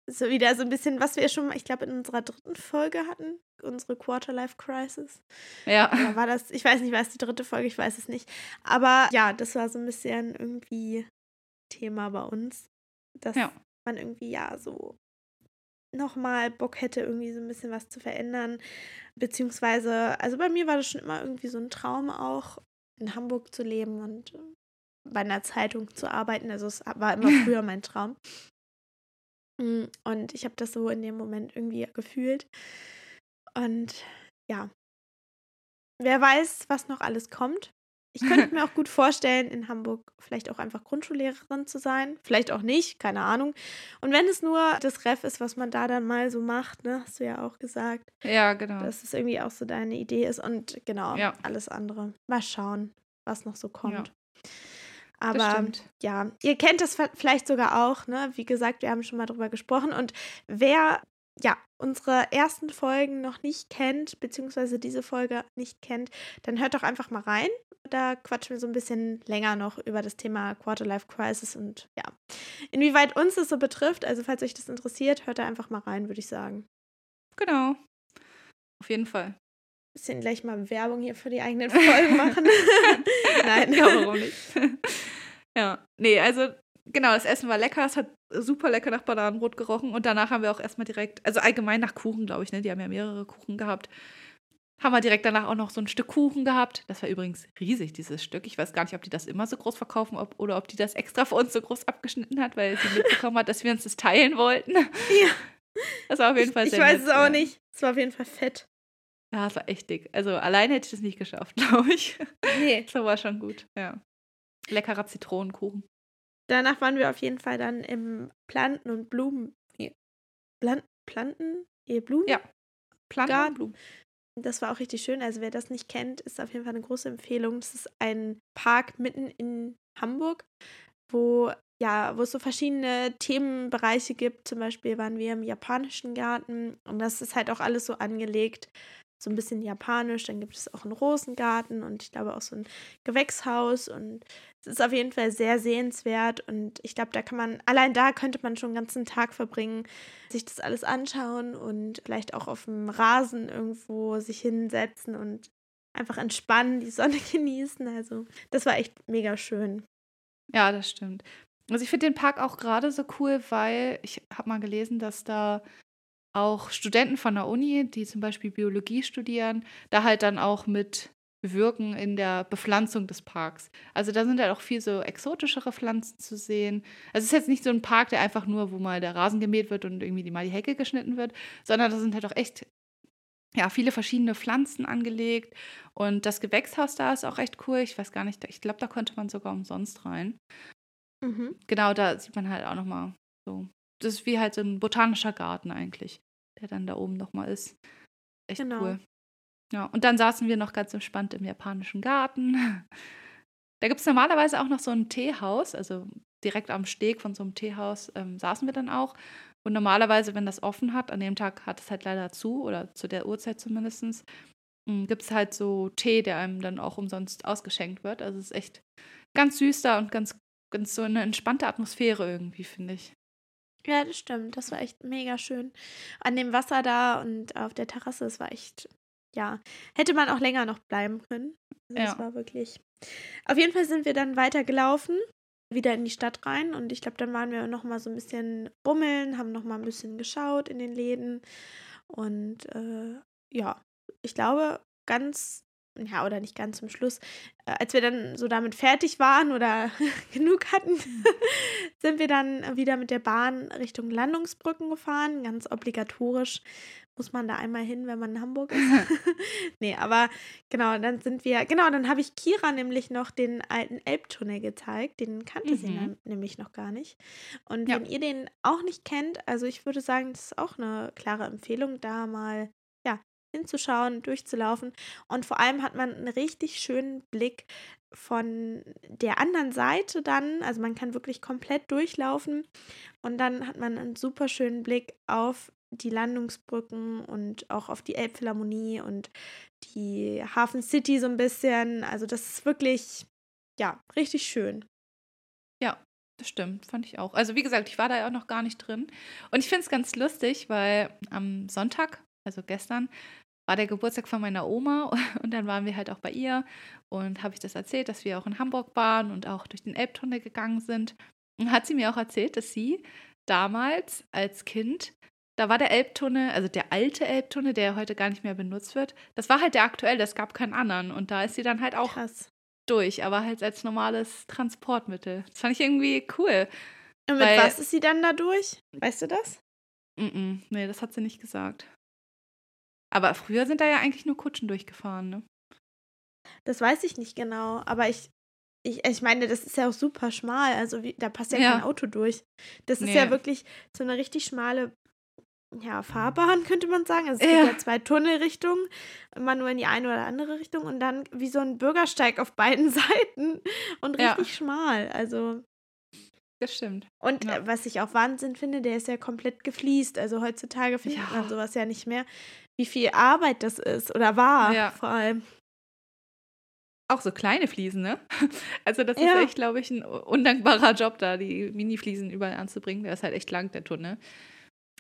so wieder so ein bisschen, was wir schon, ich glaube, in unserer dritten Folge hatten, unsere Quarterlife Crisis. Ja. Oder war das, ich weiß nicht, war es die dritte Folge, ich weiß es nicht. Aber ja, das war so ein bisschen irgendwie Thema bei uns, dass ja. man irgendwie ja so nochmal Bock hätte, irgendwie so ein bisschen was zu verändern. Beziehungsweise, also bei mir war das schon immer irgendwie so ein Traum auch, in Hamburg zu leben und äh, bei einer Zeitung zu arbeiten. Also es war immer früher mein Traum. Mm, und ich habe das so in dem Moment irgendwie gefühlt. Und ja, wer weiß, was noch alles kommt. Ich könnte mir auch gut vorstellen, in Hamburg vielleicht auch einfach Grundschullehrerin zu sein. Vielleicht auch nicht, keine Ahnung. Und wenn es nur das Ref ist, was man da dann mal so macht, ne, hast du ja auch gesagt. Ja, genau. Dass es irgendwie auch so deine Idee ist und genau, ja. alles andere. Mal schauen, was noch so kommt. Ja. Aber ja, ihr kennt das vielleicht sogar auch, ne? Wie gesagt, wir haben schon mal drüber gesprochen. Und wer ja, unsere ersten Folgen noch nicht kennt, beziehungsweise diese Folge nicht kennt, dann hört doch einfach mal rein. Da quatschen wir so ein bisschen länger noch über das Thema Quarterlife Crisis und ja, inwieweit uns das so betrifft. Also, falls euch das interessiert, hört da einfach mal rein, würde ich sagen. Genau. Auf jeden Fall. Bisschen gleich mal Werbung hier für die eigenen Folgen machen. Nein. Ja, warum nicht? ja, nee, also genau, das Essen war lecker. Es hat super lecker nach Bananenbrot gerochen. Und danach haben wir auch erstmal direkt, also allgemein nach Kuchen, glaube ich, ne? Die haben ja mehrere Kuchen gehabt. Haben wir direkt danach auch noch so ein Stück Kuchen gehabt. Das war übrigens riesig, dieses Stück. Ich weiß gar nicht, ob die das immer so groß verkaufen ob, oder ob die das extra für uns so groß abgeschnitten hat, weil sie mitbekommen hat, dass wir uns das teilen wollten. Ja. Das war auf jeden Fall sehr Ich weiß nett, es auch ja. nicht. Es war auf jeden Fall fett. Ja, es war echt dick. Also alleine hätte ich das nicht geschafft, glaube ich. Nee. So war schon gut, ja. Leckerer Zitronenkuchen. Danach waren wir auf jeden Fall dann im Planten- und Blumen. Nee. Plan Planten? Nee, Blumen? Ja. Planten Garten. und Blumen. Das war auch richtig schön. Also wer das nicht kennt, ist auf jeden Fall eine große Empfehlung. Das ist ein Park mitten in Hamburg, wo ja, wo es so verschiedene Themenbereiche gibt. Zum Beispiel waren wir im japanischen Garten und das ist halt auch alles so angelegt so ein bisschen japanisch. Dann gibt es auch einen Rosengarten und ich glaube auch so ein Gewächshaus. Und es ist auf jeden Fall sehr sehenswert. Und ich glaube, da kann man, allein da könnte man schon einen ganzen Tag verbringen, sich das alles anschauen und vielleicht auch auf dem Rasen irgendwo sich hinsetzen und einfach entspannen, die Sonne genießen. Also, das war echt mega schön. Ja, das stimmt. Also ich finde den Park auch gerade so cool, weil ich habe mal gelesen, dass da auch Studenten von der Uni, die zum Beispiel Biologie studieren, da halt dann auch mit bewirken in der Bepflanzung des Parks. Also da sind halt auch viel so exotischere Pflanzen zu sehen. Also es ist jetzt nicht so ein Park, der einfach nur, wo mal der Rasen gemäht wird und irgendwie mal die Hecke geschnitten wird, sondern da sind halt auch echt ja, viele verschiedene Pflanzen angelegt. Und das Gewächshaus da ist auch echt cool. Ich weiß gar nicht, ich glaube, da konnte man sogar umsonst rein. Mhm. Genau, da sieht man halt auch nochmal so. Das ist wie halt so ein botanischer Garten eigentlich der dann da oben nochmal ist. Echt genau. cool. Ja, und dann saßen wir noch ganz entspannt im japanischen Garten. Da gibt es normalerweise auch noch so ein Teehaus, also direkt am Steg von so einem Teehaus ähm, saßen wir dann auch. Und normalerweise, wenn das offen hat, an dem Tag hat es halt leider zu, oder zu der Uhrzeit zumindest, hm, gibt es halt so Tee, der einem dann auch umsonst ausgeschenkt wird. Also es ist echt ganz süß da und ganz, ganz so eine entspannte Atmosphäre irgendwie, finde ich. Ja, das stimmt. Das war echt mega schön. An dem Wasser da und auf der Terrasse, es war echt, ja, hätte man auch länger noch bleiben können. Also ja. Das war wirklich. Auf jeden Fall sind wir dann weitergelaufen, wieder in die Stadt rein und ich glaube, dann waren wir noch mal so ein bisschen bummeln, haben noch mal ein bisschen geschaut in den Läden und äh, ja, ich glaube, ganz ja, oder nicht ganz zum Schluss, äh, als wir dann so damit fertig waren oder genug hatten, mhm. sind wir dann wieder mit der Bahn Richtung Landungsbrücken gefahren. Ganz obligatorisch muss man da einmal hin, wenn man in Hamburg ist. nee, aber genau, dann sind wir, genau, dann habe ich Kira nämlich noch den alten Elbtunnel gezeigt. Den kannte mhm. sie dann nämlich noch gar nicht. Und ja. wenn ihr den auch nicht kennt, also ich würde sagen, das ist auch eine klare Empfehlung, da mal hinzuschauen, durchzulaufen. Und vor allem hat man einen richtig schönen Blick von der anderen Seite dann. Also man kann wirklich komplett durchlaufen. Und dann hat man einen super schönen Blick auf die Landungsbrücken und auch auf die Elbphilharmonie und die Hafen City so ein bisschen. Also das ist wirklich, ja, richtig schön. Ja, das stimmt, fand ich auch. Also wie gesagt, ich war da ja auch noch gar nicht drin. Und ich finde es ganz lustig, weil am Sonntag, also gestern, war der Geburtstag von meiner Oma und dann waren wir halt auch bei ihr und habe ich das erzählt, dass wir auch in Hamburg waren und auch durch den Elbtunnel gegangen sind. Und hat sie mir auch erzählt, dass sie damals als Kind, da war der Elbtunnel, also der alte Elbtunnel, der heute gar nicht mehr benutzt wird, das war halt der aktuelle, es gab keinen anderen und da ist sie dann halt auch Krass. durch, aber halt als normales Transportmittel. Das fand ich irgendwie cool. Und mit was ist sie dann da durch? Weißt du das? Mm, -mm nee, das hat sie nicht gesagt. Aber früher sind da ja eigentlich nur Kutschen durchgefahren, ne? Das weiß ich nicht genau, aber ich, ich, ich meine, das ist ja auch super schmal. Also wie, da passt ja, ja. kein Auto durch. Das ist nee. ja wirklich so eine richtig schmale ja, Fahrbahn, könnte man sagen. Also es ja. gibt ja zwei Tunnelrichtungen, immer nur in die eine oder andere Richtung und dann wie so ein Bürgersteig auf beiden Seiten und richtig ja. schmal. Also. Das stimmt. Und ja. was ich auch Wahnsinn finde, der ist ja komplett gefliest. Also heutzutage findet man sowas ja nicht mehr wie viel Arbeit das ist oder war ja. vor allem. Auch so kleine Fliesen, ne? Also das ist echt, glaube ich, ein undankbarer Job da, die Mini-Fliesen überall anzubringen. Der ist halt echt lang, der Tunnel.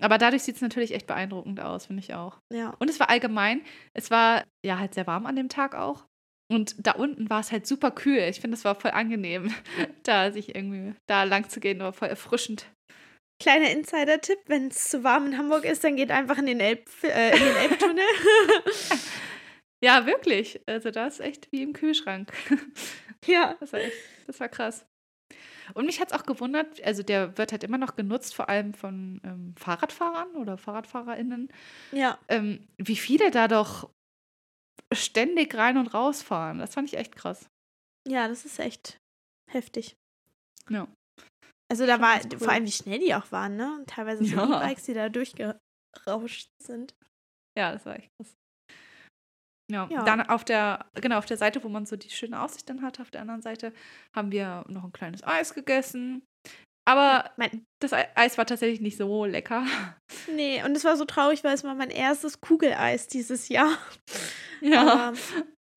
Aber dadurch sieht es natürlich echt beeindruckend aus, finde ich auch. Ja. Und es war allgemein, es war ja halt sehr warm an dem Tag auch. Und da unten war es halt super kühl. Ich finde, es war voll angenehm, da sich irgendwie da lang zu gehen, war voll erfrischend. Kleiner Insider-Tipp, wenn es zu warm in Hamburg ist, dann geht einfach in den, Elb, äh, in den Elbtunnel. ja, wirklich. Also da ist echt wie im Kühlschrank. ja. Das war, echt, das war krass. Und mich hat es auch gewundert, also der wird halt immer noch genutzt, vor allem von ähm, Fahrradfahrern oder FahrradfahrerInnen. Ja. Ähm, wie viele da doch ständig rein und raus fahren. Das fand ich echt krass. Ja, das ist echt heftig. Ja. Also da war cool. vor allem, wie schnell die auch waren, ne? Teilweise so ja. E-Bikes, die da durchgerauscht sind. Ja, das war echt krass. Ja. ja. dann auf der, genau, auf der Seite, wo man so die schöne Aussicht dann hat, auf der anderen Seite, haben wir noch ein kleines Eis gegessen. Aber mein, das Eis war tatsächlich nicht so lecker. Nee, und es war so traurig, weil es war mein erstes Kugeleis dieses Jahr. Ja. Aber,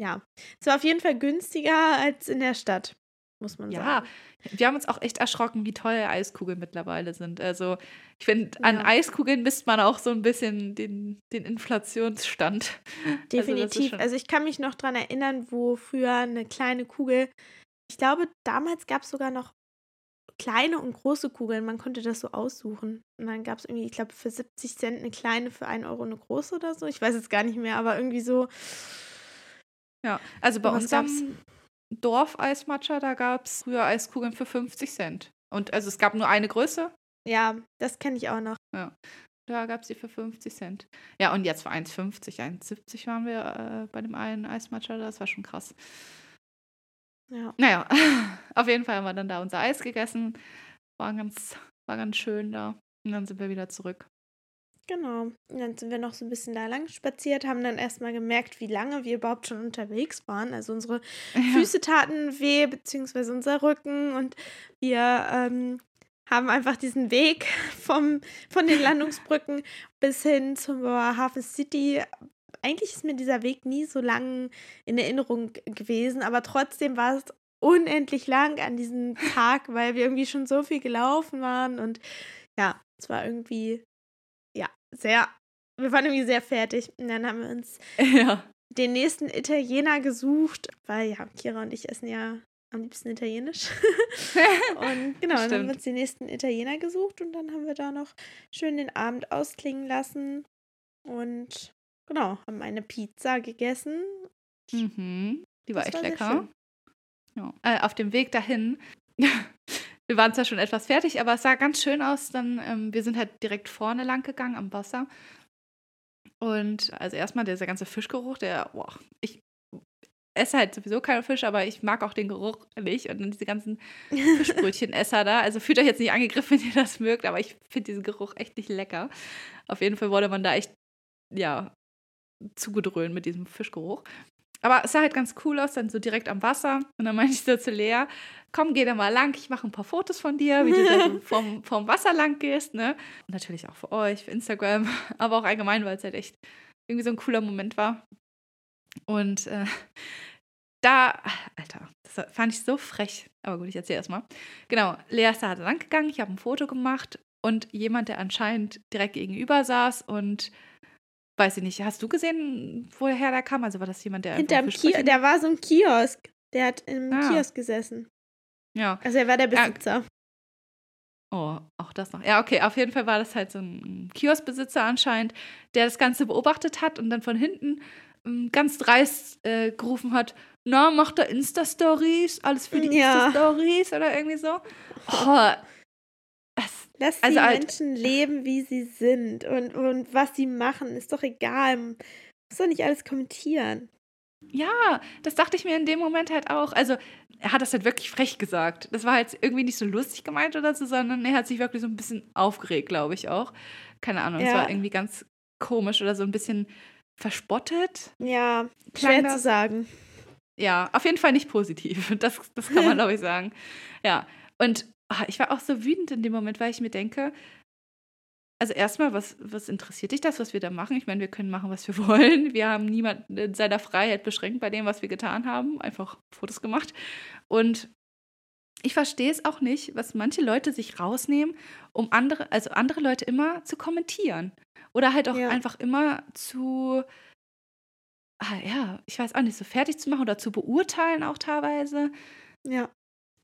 ja. Es war auf jeden Fall günstiger als in der Stadt, muss man ja, sagen. Ja, wir haben uns auch echt erschrocken, wie teuer Eiskugeln mittlerweile sind. Also, ich finde, an Ja. Eiskugeln misst man auch so ein bisschen den, den Inflationsstand. Definitiv. schon- Also, ich kann mich noch dran erinnern, wo früher eine kleine Kugel, ich glaube, damals gab es sogar noch kleine und große Kugeln. Man konnte das so aussuchen. Und dann gab es irgendwie, ich glaube, für 70 Cent eine kleine, für 1 Euro eine große oder so. Ich weiß jetzt gar nicht mehr, aber irgendwie so. Ja, also bei Was uns gab's? Am Dorf Eismatscher, da gab es früher Eiskugeln für 50 Cent. Und also es gab nur eine Größe, Ja, das kenne ich auch noch. da gab es die für 50 Cent. Ja, und jetzt für 1,50, 1,70 waren wir äh, bei dem einen Eismatscher, das war schon krass. Ja. Naja, auf jeden Fall haben wir dann da unser Eis gegessen. War ganz, war ganz schön da. Und dann sind wir wieder zurück. Genau. Und dann sind wir noch so ein bisschen da lang spaziert, haben dann erstmal gemerkt, wie lange wir überhaupt schon unterwegs waren. Also unsere Füße taten weh, beziehungsweise unser Rücken. Und wir ähm, haben einfach diesen Weg vom, von den Landungsbrücken bis hin zum Hafen City. Eigentlich ist mir dieser Weg nie so lang in Erinnerung gewesen, aber trotzdem war es unendlich lang an diesem Tag, weil wir irgendwie schon so viel gelaufen waren. Und ja, es war irgendwie, ja, sehr, wir waren irgendwie sehr fertig. Und dann haben wir uns Ja. den nächsten Italiener gesucht, weil ja, Kira und ich essen ja am liebsten Italienisch. und genau, dann haben wir uns den nächsten Italiener gesucht und dann haben wir da noch schön den Abend ausklingen lassen und genau, haben eine Pizza gegessen. Mhm. Die war Das echt war lecker. Ja. Äh, auf dem Weg dahin, wir waren zwar schon etwas fertig, aber es sah ganz schön aus. Dann, ähm, wir sind halt direkt vorne lang gegangen am Wasser. Und also erstmal dieser ganze Fischgeruch, der, boah, ich esse halt sowieso keinen Fisch, aber ich mag auch den Geruch nicht. Und dann diese ganzen Fischbrötchenesser da. Also fühlt euch jetzt nicht angegriffen, wenn ihr das mögt, aber ich finde diesen Geruch echt nicht lecker. Auf jeden Fall wurde man da echt, ja, zugedröhnt mit diesem Fischgeruch. Aber es sah halt ganz cool aus, dann so direkt am Wasser. Und dann meinte ich so zu Lea, komm, geh da mal lang, ich mache ein paar Fotos von dir, wie du da so vom, vom Wasser lang gehst, ne? Und natürlich auch für euch, für Instagram, aber auch allgemein, weil es halt echt irgendwie so ein cooler Moment war. Und äh, da, Alter, das fand ich so frech. Aber gut, ich erzähle erstmal. Genau, Lea ist da lang gegangen, ich habe ein Foto gemacht und jemand, der anscheinend direkt gegenüber saß und weiß ich nicht, hast du gesehen, woher der kam? Also war das jemand, der Hinterm Kiosk, der war so ein Kiosk. Der hat im Ah. Kiosk gesessen. Ja. Also er war der. Besitzer. Oh, auch das noch. Ja, okay, auf jeden Fall war das halt so ein Kioskbesitzer anscheinend, der das Ganze beobachtet hat und dann von hinten ähm, ganz dreist äh, gerufen hat, na, macht da Insta-Stories, alles für die Ja. Insta-Stories oder irgendwie so. Oh, Lass Also die halt- Menschen leben, wie sie sind und, und was sie machen. Ist doch egal. Muss doch nicht alles kommentieren. ja, das dachte ich mir in dem Moment halt auch. Also, er hat das halt wirklich frech gesagt. Das war halt irgendwie nicht so lustig gemeint oder so, sondern er hat sich wirklich so ein bisschen aufgeregt, glaube ich auch. Keine Ahnung, es Ja. war irgendwie ganz komisch oder so ein bisschen verspottet. Ja, schwer das- zu sagen. Ja, auf jeden Fall nicht positiv. Das, das kann man, glaube ich, sagen. Ja, und ah, ich war auch so wütend in dem Moment, weil ich mir denke, also erstmal, was, was interessiert dich das, was wir da machen? Ich meine, wir können machen, was wir wollen. Wir haben niemanden in seiner Freiheit beschränkt bei dem, was wir getan haben. Einfach Fotos gemacht. Und ich verstehe es auch nicht, was manche Leute sich rausnehmen, um andere, also andere Leute immer zu kommentieren. Oder halt auch Ja. einfach immer zu, ah, ja, ich weiß auch nicht, so fertig zu machen oder zu beurteilen auch teilweise. Ja.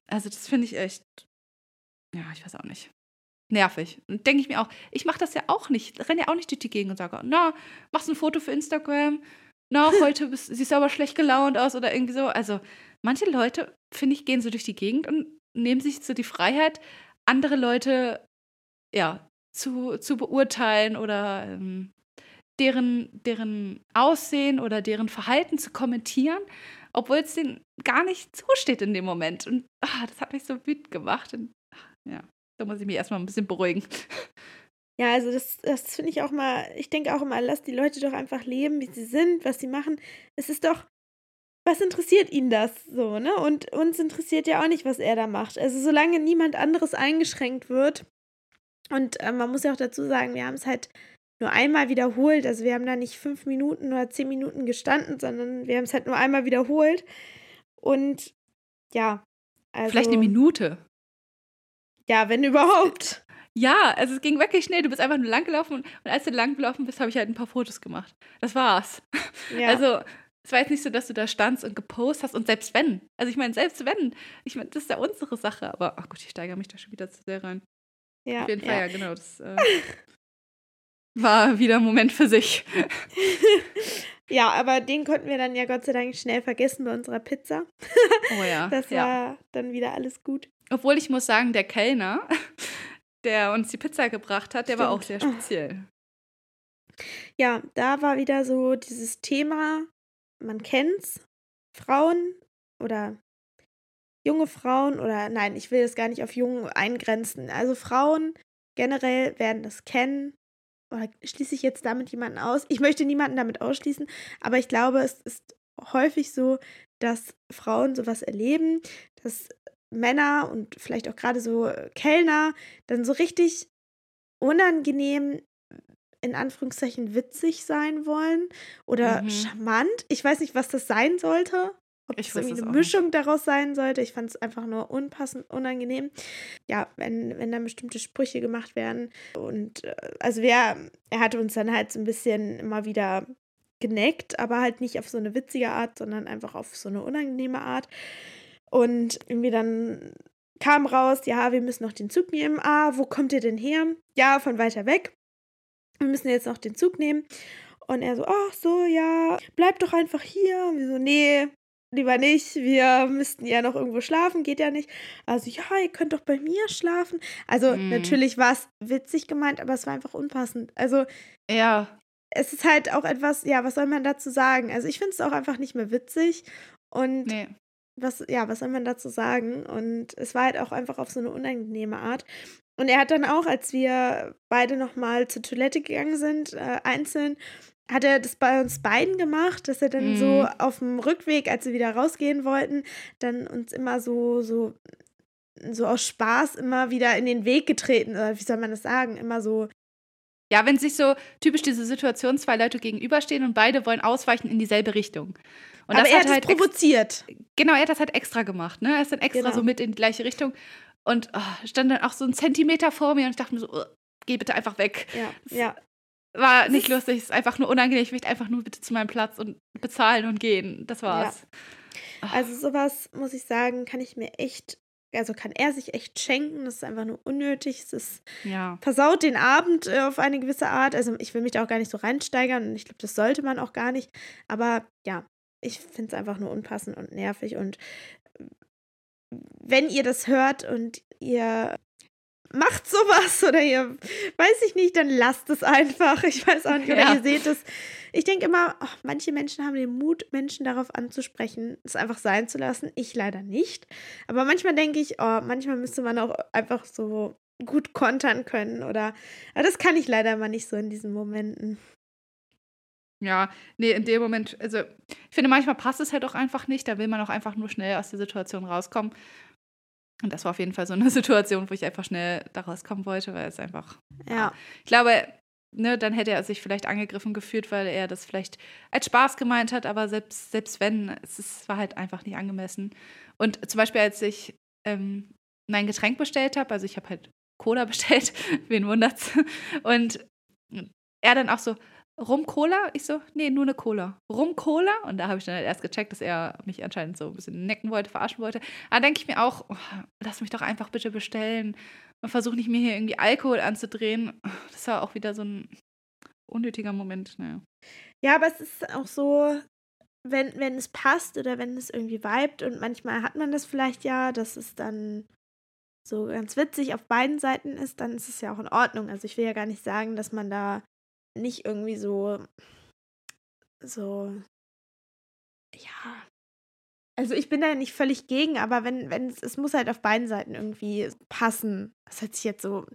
Also das finde ich echt, ja, ich weiß auch nicht. Nervig. Und denke ich mir auch, ich mache das ja auch nicht, renne ja auch nicht durch die Gegend und sage, na, machst ein Foto für Instagram, na, heute bist, siehst du aber schlecht gelaunt aus oder irgendwie so. Also manche Leute, finde ich, gehen so durch die Gegend und nehmen sich so die Freiheit, andere Leute, ja, zu, zu beurteilen oder ähm, deren, deren Aussehen oder deren Verhalten zu kommentieren, obwohl es denen gar nicht zusteht in dem Moment. Und ah, das hat mich so wütend gemacht. Und, ja, da muss ich mich erstmal ein bisschen beruhigen. Ja, also das, das finde ich auch mal, ich denke auch immer, lass die Leute doch einfach leben, wie sie sind, was sie machen. Es ist doch, was interessiert ihn das so, ne? Und uns interessiert ja auch nicht, was er da macht. Also solange niemand anderes eingeschränkt wird. Und äh, man muss ja auch dazu sagen, wir haben es halt nur einmal wiederholt. Also wir haben da nicht fünf Minuten oder zehn Minuten gestanden, sondern wir haben es halt nur einmal wiederholt. Und ja. Also, Vielleicht eine Minute. Ja, wenn überhaupt. Ja, also es ging wirklich schnell. Du bist einfach nur langgelaufen und, und als du langgelaufen bist, habe ich halt ein paar Fotos gemacht. Das war's. Ja. Also es war jetzt nicht so, dass du da standst und gepostet hast und selbst wenn. Also ich meine, selbst wenn. Ich meine, das ist ja unsere Sache. Aber ach gut, ich steigere mich da schon wieder zu sehr rein. Ja. Auf jeden Fall, ja, ja genau. Das äh, war wieder ein Moment für sich. ja, aber den konnten wir dann ja Gott sei Dank schnell vergessen bei unserer Pizza. Oh ja. Das war ja. dann wieder alles gut. Obwohl ich muss sagen, der Kellner, der uns die Pizza gebracht hat, der Stimmt. war auch sehr speziell. Ja, da war wieder so dieses Thema, man kennt's, Frauen oder junge Frauen oder nein, ich will das gar nicht auf jung eingrenzen. Also Frauen generell werden das kennen. Oder schließe ich jetzt damit jemanden aus? Ich möchte niemanden damit ausschließen, aber ich glaube, es ist häufig so, dass Frauen sowas erleben, dass Männer und vielleicht auch gerade so Kellner dann so richtig unangenehm in Anführungszeichen witzig sein wollen oder mhm. charmant. Ich weiß nicht, was das sein sollte. Ob ich es irgendwie eine Mischung nicht. daraus sein sollte. Ich fand es einfach nur unpassend, unangenehm. Ja, wenn, wenn dann bestimmte Sprüche gemacht werden. Und äh, also wer, er hatte uns dann halt so ein bisschen immer wieder geneckt, aber halt nicht auf so eine witzige Art, sondern einfach auf so eine unangenehme Art. Und irgendwie dann kam raus, ja, wir müssen noch den Zug nehmen. Ah, wo kommt ihr denn her? Ja, von weiter weg. Wir müssen jetzt noch den Zug nehmen. Und er so, ach so, ja, bleib doch einfach hier. Und wir so, nee, lieber nicht. Wir müssten ja noch irgendwo schlafen, geht ja nicht. Also, ja, ihr könnt doch bei mir schlafen. Also, mm. natürlich war es witzig gemeint, aber es war einfach unpassend. Also, ja. Es ist halt auch etwas, ja, was soll man dazu sagen? Also, ich finde es auch einfach nicht mehr witzig. Und nee. was, ja, was soll man dazu sagen? Und es war halt auch einfach auf so eine unangenehme Art. Und er hat dann auch, als wir beide nochmal zur Toilette gegangen sind, äh, einzeln, hat er das bei uns beiden gemacht, dass er dann mhm. so auf dem Rückweg, als wir wieder rausgehen wollten, dann uns immer so, so, so aus Spaß immer wieder in den Weg getreten, oder wie soll man das sagen, immer so. Ja, wenn sich so typisch diese Situation, zwei Leute gegenüberstehen und beide wollen ausweichen in dieselbe Richtung. Und Aber er hat, hat halt provoziert. Genau, er hat das halt extra gemacht, ne? Er ist dann extra genau. so mit in die gleiche Richtung und oh, stand dann auch so einen Zentimeter vor mir und ich dachte mir so, oh, geh bitte einfach weg. Ja, ja. War nicht lustig, es ist einfach nur unangenehm. Ich möchte einfach nur bitte zu meinem Platz und bezahlen und gehen. Das war's. Ja. Also sowas, muss ich sagen, kann ich mir echt, also kann er sich echt schenken. Das ist einfach nur unnötig. Es ist, ja. versaut den Abend äh, auf eine gewisse Art. Also ich will mich da auch gar nicht so reinsteigern und ich glaube, das sollte man auch gar nicht. Aber ja, ich finde es einfach nur unpassend und nervig und wenn ihr das hört und ihr macht sowas oder ihr, weiß ich nicht, dann lasst es einfach. Ich weiß auch nicht, oder ja. ihr seht es. Ich denke immer, oh, manche Menschen haben den Mut, Menschen darauf anzusprechen, es einfach sein zu lassen. Ich leider nicht. Aber manchmal denke ich, oh, manchmal müsste man auch einfach so gut kontern können oder, aber das kann ich leider immer nicht so in diesen Momenten. Ja, nee, in dem Moment, also ich finde, manchmal passt es halt auch einfach nicht. Da will man auch einfach nur schnell aus der Situation rauskommen. Und das war auf jeden Fall so eine Situation, wo ich einfach schnell da rauskommen wollte, weil es einfach. Ja. Ich glaube, ne, dann hätte er sich vielleicht angegriffen gefühlt, weil er das vielleicht als Spaß gemeint hat, aber selbst, selbst wenn, es ist, war halt einfach nicht angemessen. Und zum Beispiel, als ich ähm, mein Getränk bestellt habe, also ich habe halt Cola bestellt, wen wundert's, und er dann auch so, Rum-Cola? Ich so, nee, nur eine Cola. Rum-Cola? Und da habe ich dann halt erst gecheckt, dass er mich anscheinend so ein bisschen necken wollte, verarschen wollte. Da denke ich mir auch, oh, lass mich doch einfach bitte bestellen. Und versuche nicht, mir hier irgendwie Alkohol anzudrehen. Das war auch wieder so ein unnötiger Moment. Naja. Ja, aber es ist auch so, wenn, wenn es passt oder wenn es irgendwie vibet und manchmal hat man das vielleicht ja, dass es dann so ganz witzig auf beiden Seiten ist, dann ist es ja auch in Ordnung. Also ich will ja gar nicht sagen, dass man da nicht irgendwie so, so, ja, also ich bin da nicht völlig gegen, aber wenn, wenn es, es muss halt auf beiden Seiten irgendwie passen. Das hört sich jetzt so,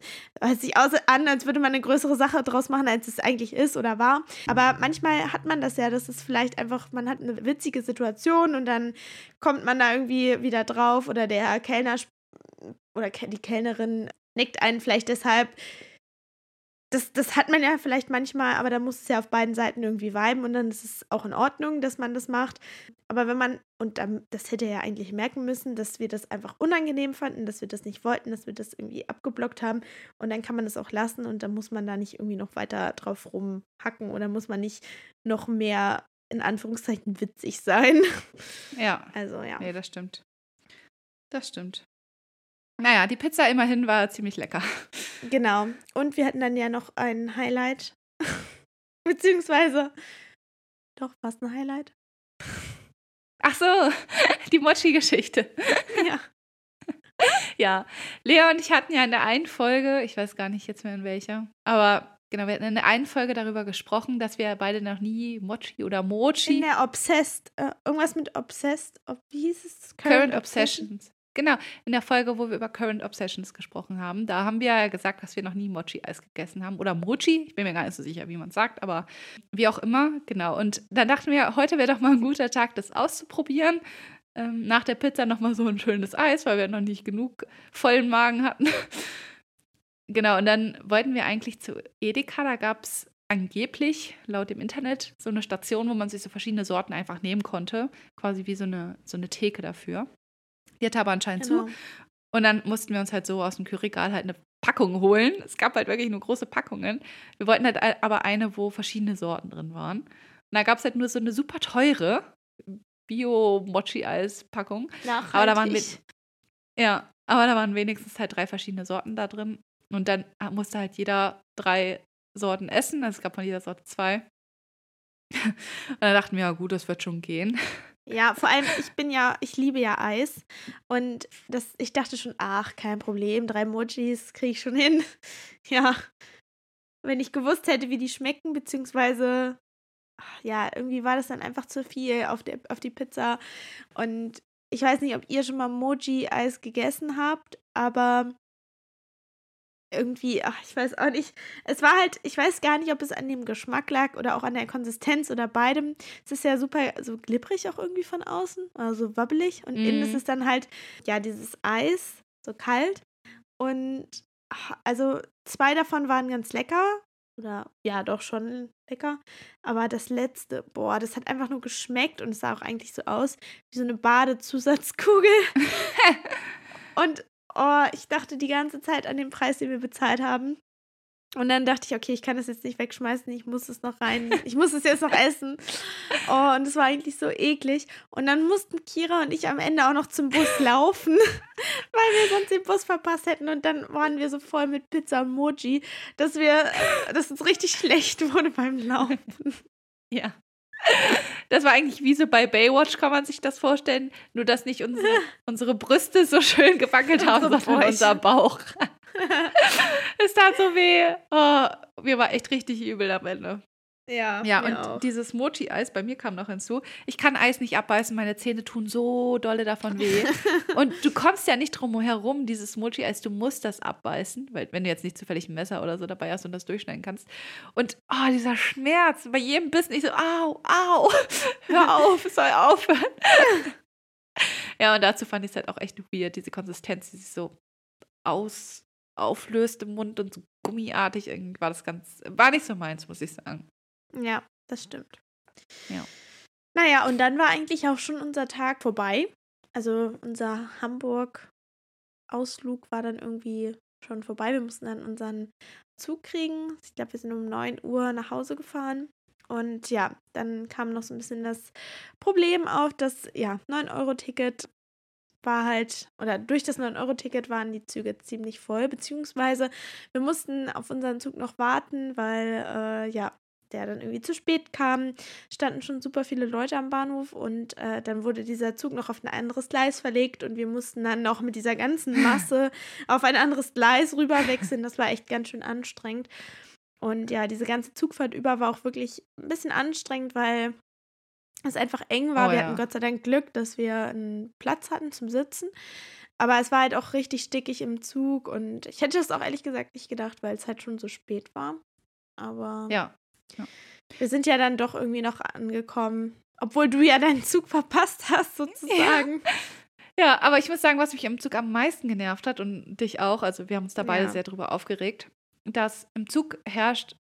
hört sich aus, an, als würde man eine größere Sache draus machen, als es eigentlich ist oder war. Aber manchmal hat man das ja, dass es vielleicht einfach, man hat eine witzige Situation und dann kommt man da irgendwie wieder drauf oder der Kellner oder die Kellnerin nickt einen vielleicht deshalb das, das hat man ja vielleicht manchmal, aber da muss es ja auf beiden Seiten irgendwie viben und dann ist es auch in Ordnung, dass man das macht. Aber wenn man, und dann, das hätte er ja eigentlich merken müssen, dass wir das einfach unangenehm fanden, dass wir das nicht wollten, dass wir das irgendwie abgeblockt haben und dann kann man das auch lassen und dann muss man da nicht irgendwie noch weiter drauf rumhacken oder muss man nicht noch mehr in Anführungszeichen witzig sein. Ja. Also ja. Nee, das stimmt. Das stimmt. Naja, die Pizza immerhin war ziemlich lecker. Genau. Und wir hatten dann ja noch ein Highlight. Beziehungsweise. Doch, war es ein Highlight? Ach so, die Mochi-Geschichte. Ja. Ja, Lea und ich hatten ja in der einen Folge, ich weiß gar nicht jetzt mehr in welcher, aber genau, wir hatten in der einen Folge darüber gesprochen, dass wir beide noch nie Mochi oder Mochi. In der Obsessed, äh, irgendwas mit Obsessed, ob, wie hieß es? Current, Current Obsessions. Genau, in der Folge, wo wir über Current Obsessions gesprochen haben, da haben wir ja gesagt, dass wir noch nie Mochi-Eis gegessen haben. Oder Mochi, ich bin mir gar nicht so sicher, wie man es sagt, aber wie auch immer, genau. Und dann dachten wir, heute wäre doch mal ein guter Tag, das auszuprobieren. Ähm, nach der Pizza nochmal so ein schönes Eis, weil wir noch nicht genug vollen Magen hatten. genau, und dann wollten wir eigentlich zu Edeka, da gab es angeblich laut dem Internet so eine Station, wo man sich so verschiedene Sorten einfach nehmen konnte. Quasi wie so eine, so eine Theke dafür. Die hatte aber anscheinend genau. zu. Und dann mussten wir uns halt so aus dem Kühlregal halt eine Packung holen. Es gab halt wirklich nur große Packungen. Wir wollten halt aber eine, wo verschiedene Sorten drin waren. Und da gab es halt nur so eine super teure Bio-Mochi-Eis-Packung. Aber da waren ja, aber da waren wenigstens halt drei verschiedene Sorten da drin. Und dann musste halt jeder drei Sorten essen. Also es gab von jeder Sorte zwei. Und dann dachten wir, ja gut, das wird schon gehen. Ja, vor allem, ich bin ja, ich liebe ja Eis. Und das, ich dachte schon, ach, kein Problem, drei Mojis kriege ich schon hin. Ja. Wenn ich gewusst hätte, wie die schmecken, beziehungsweise, ja, irgendwie war das dann einfach zu viel auf, der, auf die Pizza. Und ich weiß nicht, ob ihr schon mal Moji-Eis gegessen habt, aber irgendwie, ach, ich weiß auch nicht. Es war halt, ich weiß gar nicht, ob es an dem Geschmack lag oder auch an der Konsistenz oder beidem. Es ist ja super so glibberig auch irgendwie von außen, also wabbelig. Und mm. innen ist mhm. es dann halt, ja, dieses Eis, so kalt. Und also zwei davon waren ganz lecker. Oder ja, doch schon lecker. Aber das letzte, boah, das hat einfach nur geschmeckt und es sah auch eigentlich so aus wie so eine Badezusatzkugel. und oh, ich dachte die ganze Zeit an den Preis, den wir bezahlt haben. Und dann dachte ich, okay, ich kann das jetzt nicht wegschmeißen, ich muss es noch rein, ich muss es jetzt noch essen. Oh, und es war eigentlich so eklig. Und dann mussten Kira und ich am Ende auch noch zum Bus laufen, weil wir sonst den Bus verpasst hätten. Und dann waren wir so voll mit Pizza und Moji, dass wir, dass uns richtig schlecht wurde beim Laufen. Ja. Das war eigentlich wie so bei Baywatch, kann man sich das vorstellen. Nur, dass nicht unsere, unsere Brüste so schön gewackelt haben, sondern Bäuch. unser Bauch. es tat so weh. Oh, mir war echt richtig übel am Ende. Ja, ja und auch. dieses Mochi-Eis, bei mir kam noch hinzu, ich kann Eis nicht abbeißen, meine Zähne tun so dolle davon weh. und du kommst ja nicht drum herum, dieses Mochi-Eis, du musst das abbeißen, weil wenn du jetzt nicht zufällig ein Messer oder so dabei hast und das durchschneiden kannst. Und oh, dieser Schmerz, bei jedem Bissen, ich so, au, au, hör auf, es soll aufhören. ja, und dazu fand ich es halt auch echt weird, diese Konsistenz, die sich so aus, auflöst im Mund und so gummiartig, irgendwie war das ganz, war nicht so meins, muss ich sagen. Ja, das stimmt. Ja. Naja, und dann war eigentlich auch schon unser Tag vorbei. Also unser Hamburg-Ausflug war dann irgendwie schon vorbei. Wir mussten dann unseren Zug kriegen. Ich glaube, wir sind um 9 Uhr nach Hause gefahren. Und ja, dann kam noch so ein bisschen das Problem auf, dass ja, 9-Euro-Ticket war halt, oder durch das 9-Euro-Ticket waren die Züge ziemlich voll, beziehungsweise wir mussten auf unseren Zug noch warten, weil äh, ja, der dann irgendwie zu spät kam, standen schon super viele Leute am Bahnhof und äh, dann wurde dieser Zug noch auf ein anderes Gleis verlegt und wir mussten dann noch mit dieser ganzen Masse auf ein anderes Gleis rüberwechseln. Das war echt ganz schön anstrengend. Und ja, diese ganze Zugfahrt über war auch wirklich ein bisschen anstrengend, weil es einfach eng war. Oh, wir ja. hatten Gott sei Dank Glück, dass wir einen Platz hatten zum Sitzen. Aber es war halt auch richtig stickig im Zug und ich hätte das auch ehrlich gesagt nicht gedacht, weil es halt schon so spät war. Aber Ja. Wir sind ja dann doch irgendwie noch angekommen, obwohl du ja deinen Zug verpasst hast, sozusagen. Ja, aber ich muss sagen, was mich im Zug am meisten genervt hat und dich auch, also wir haben uns da beide Ja. sehr drüber aufgeregt, dass im Zug herrscht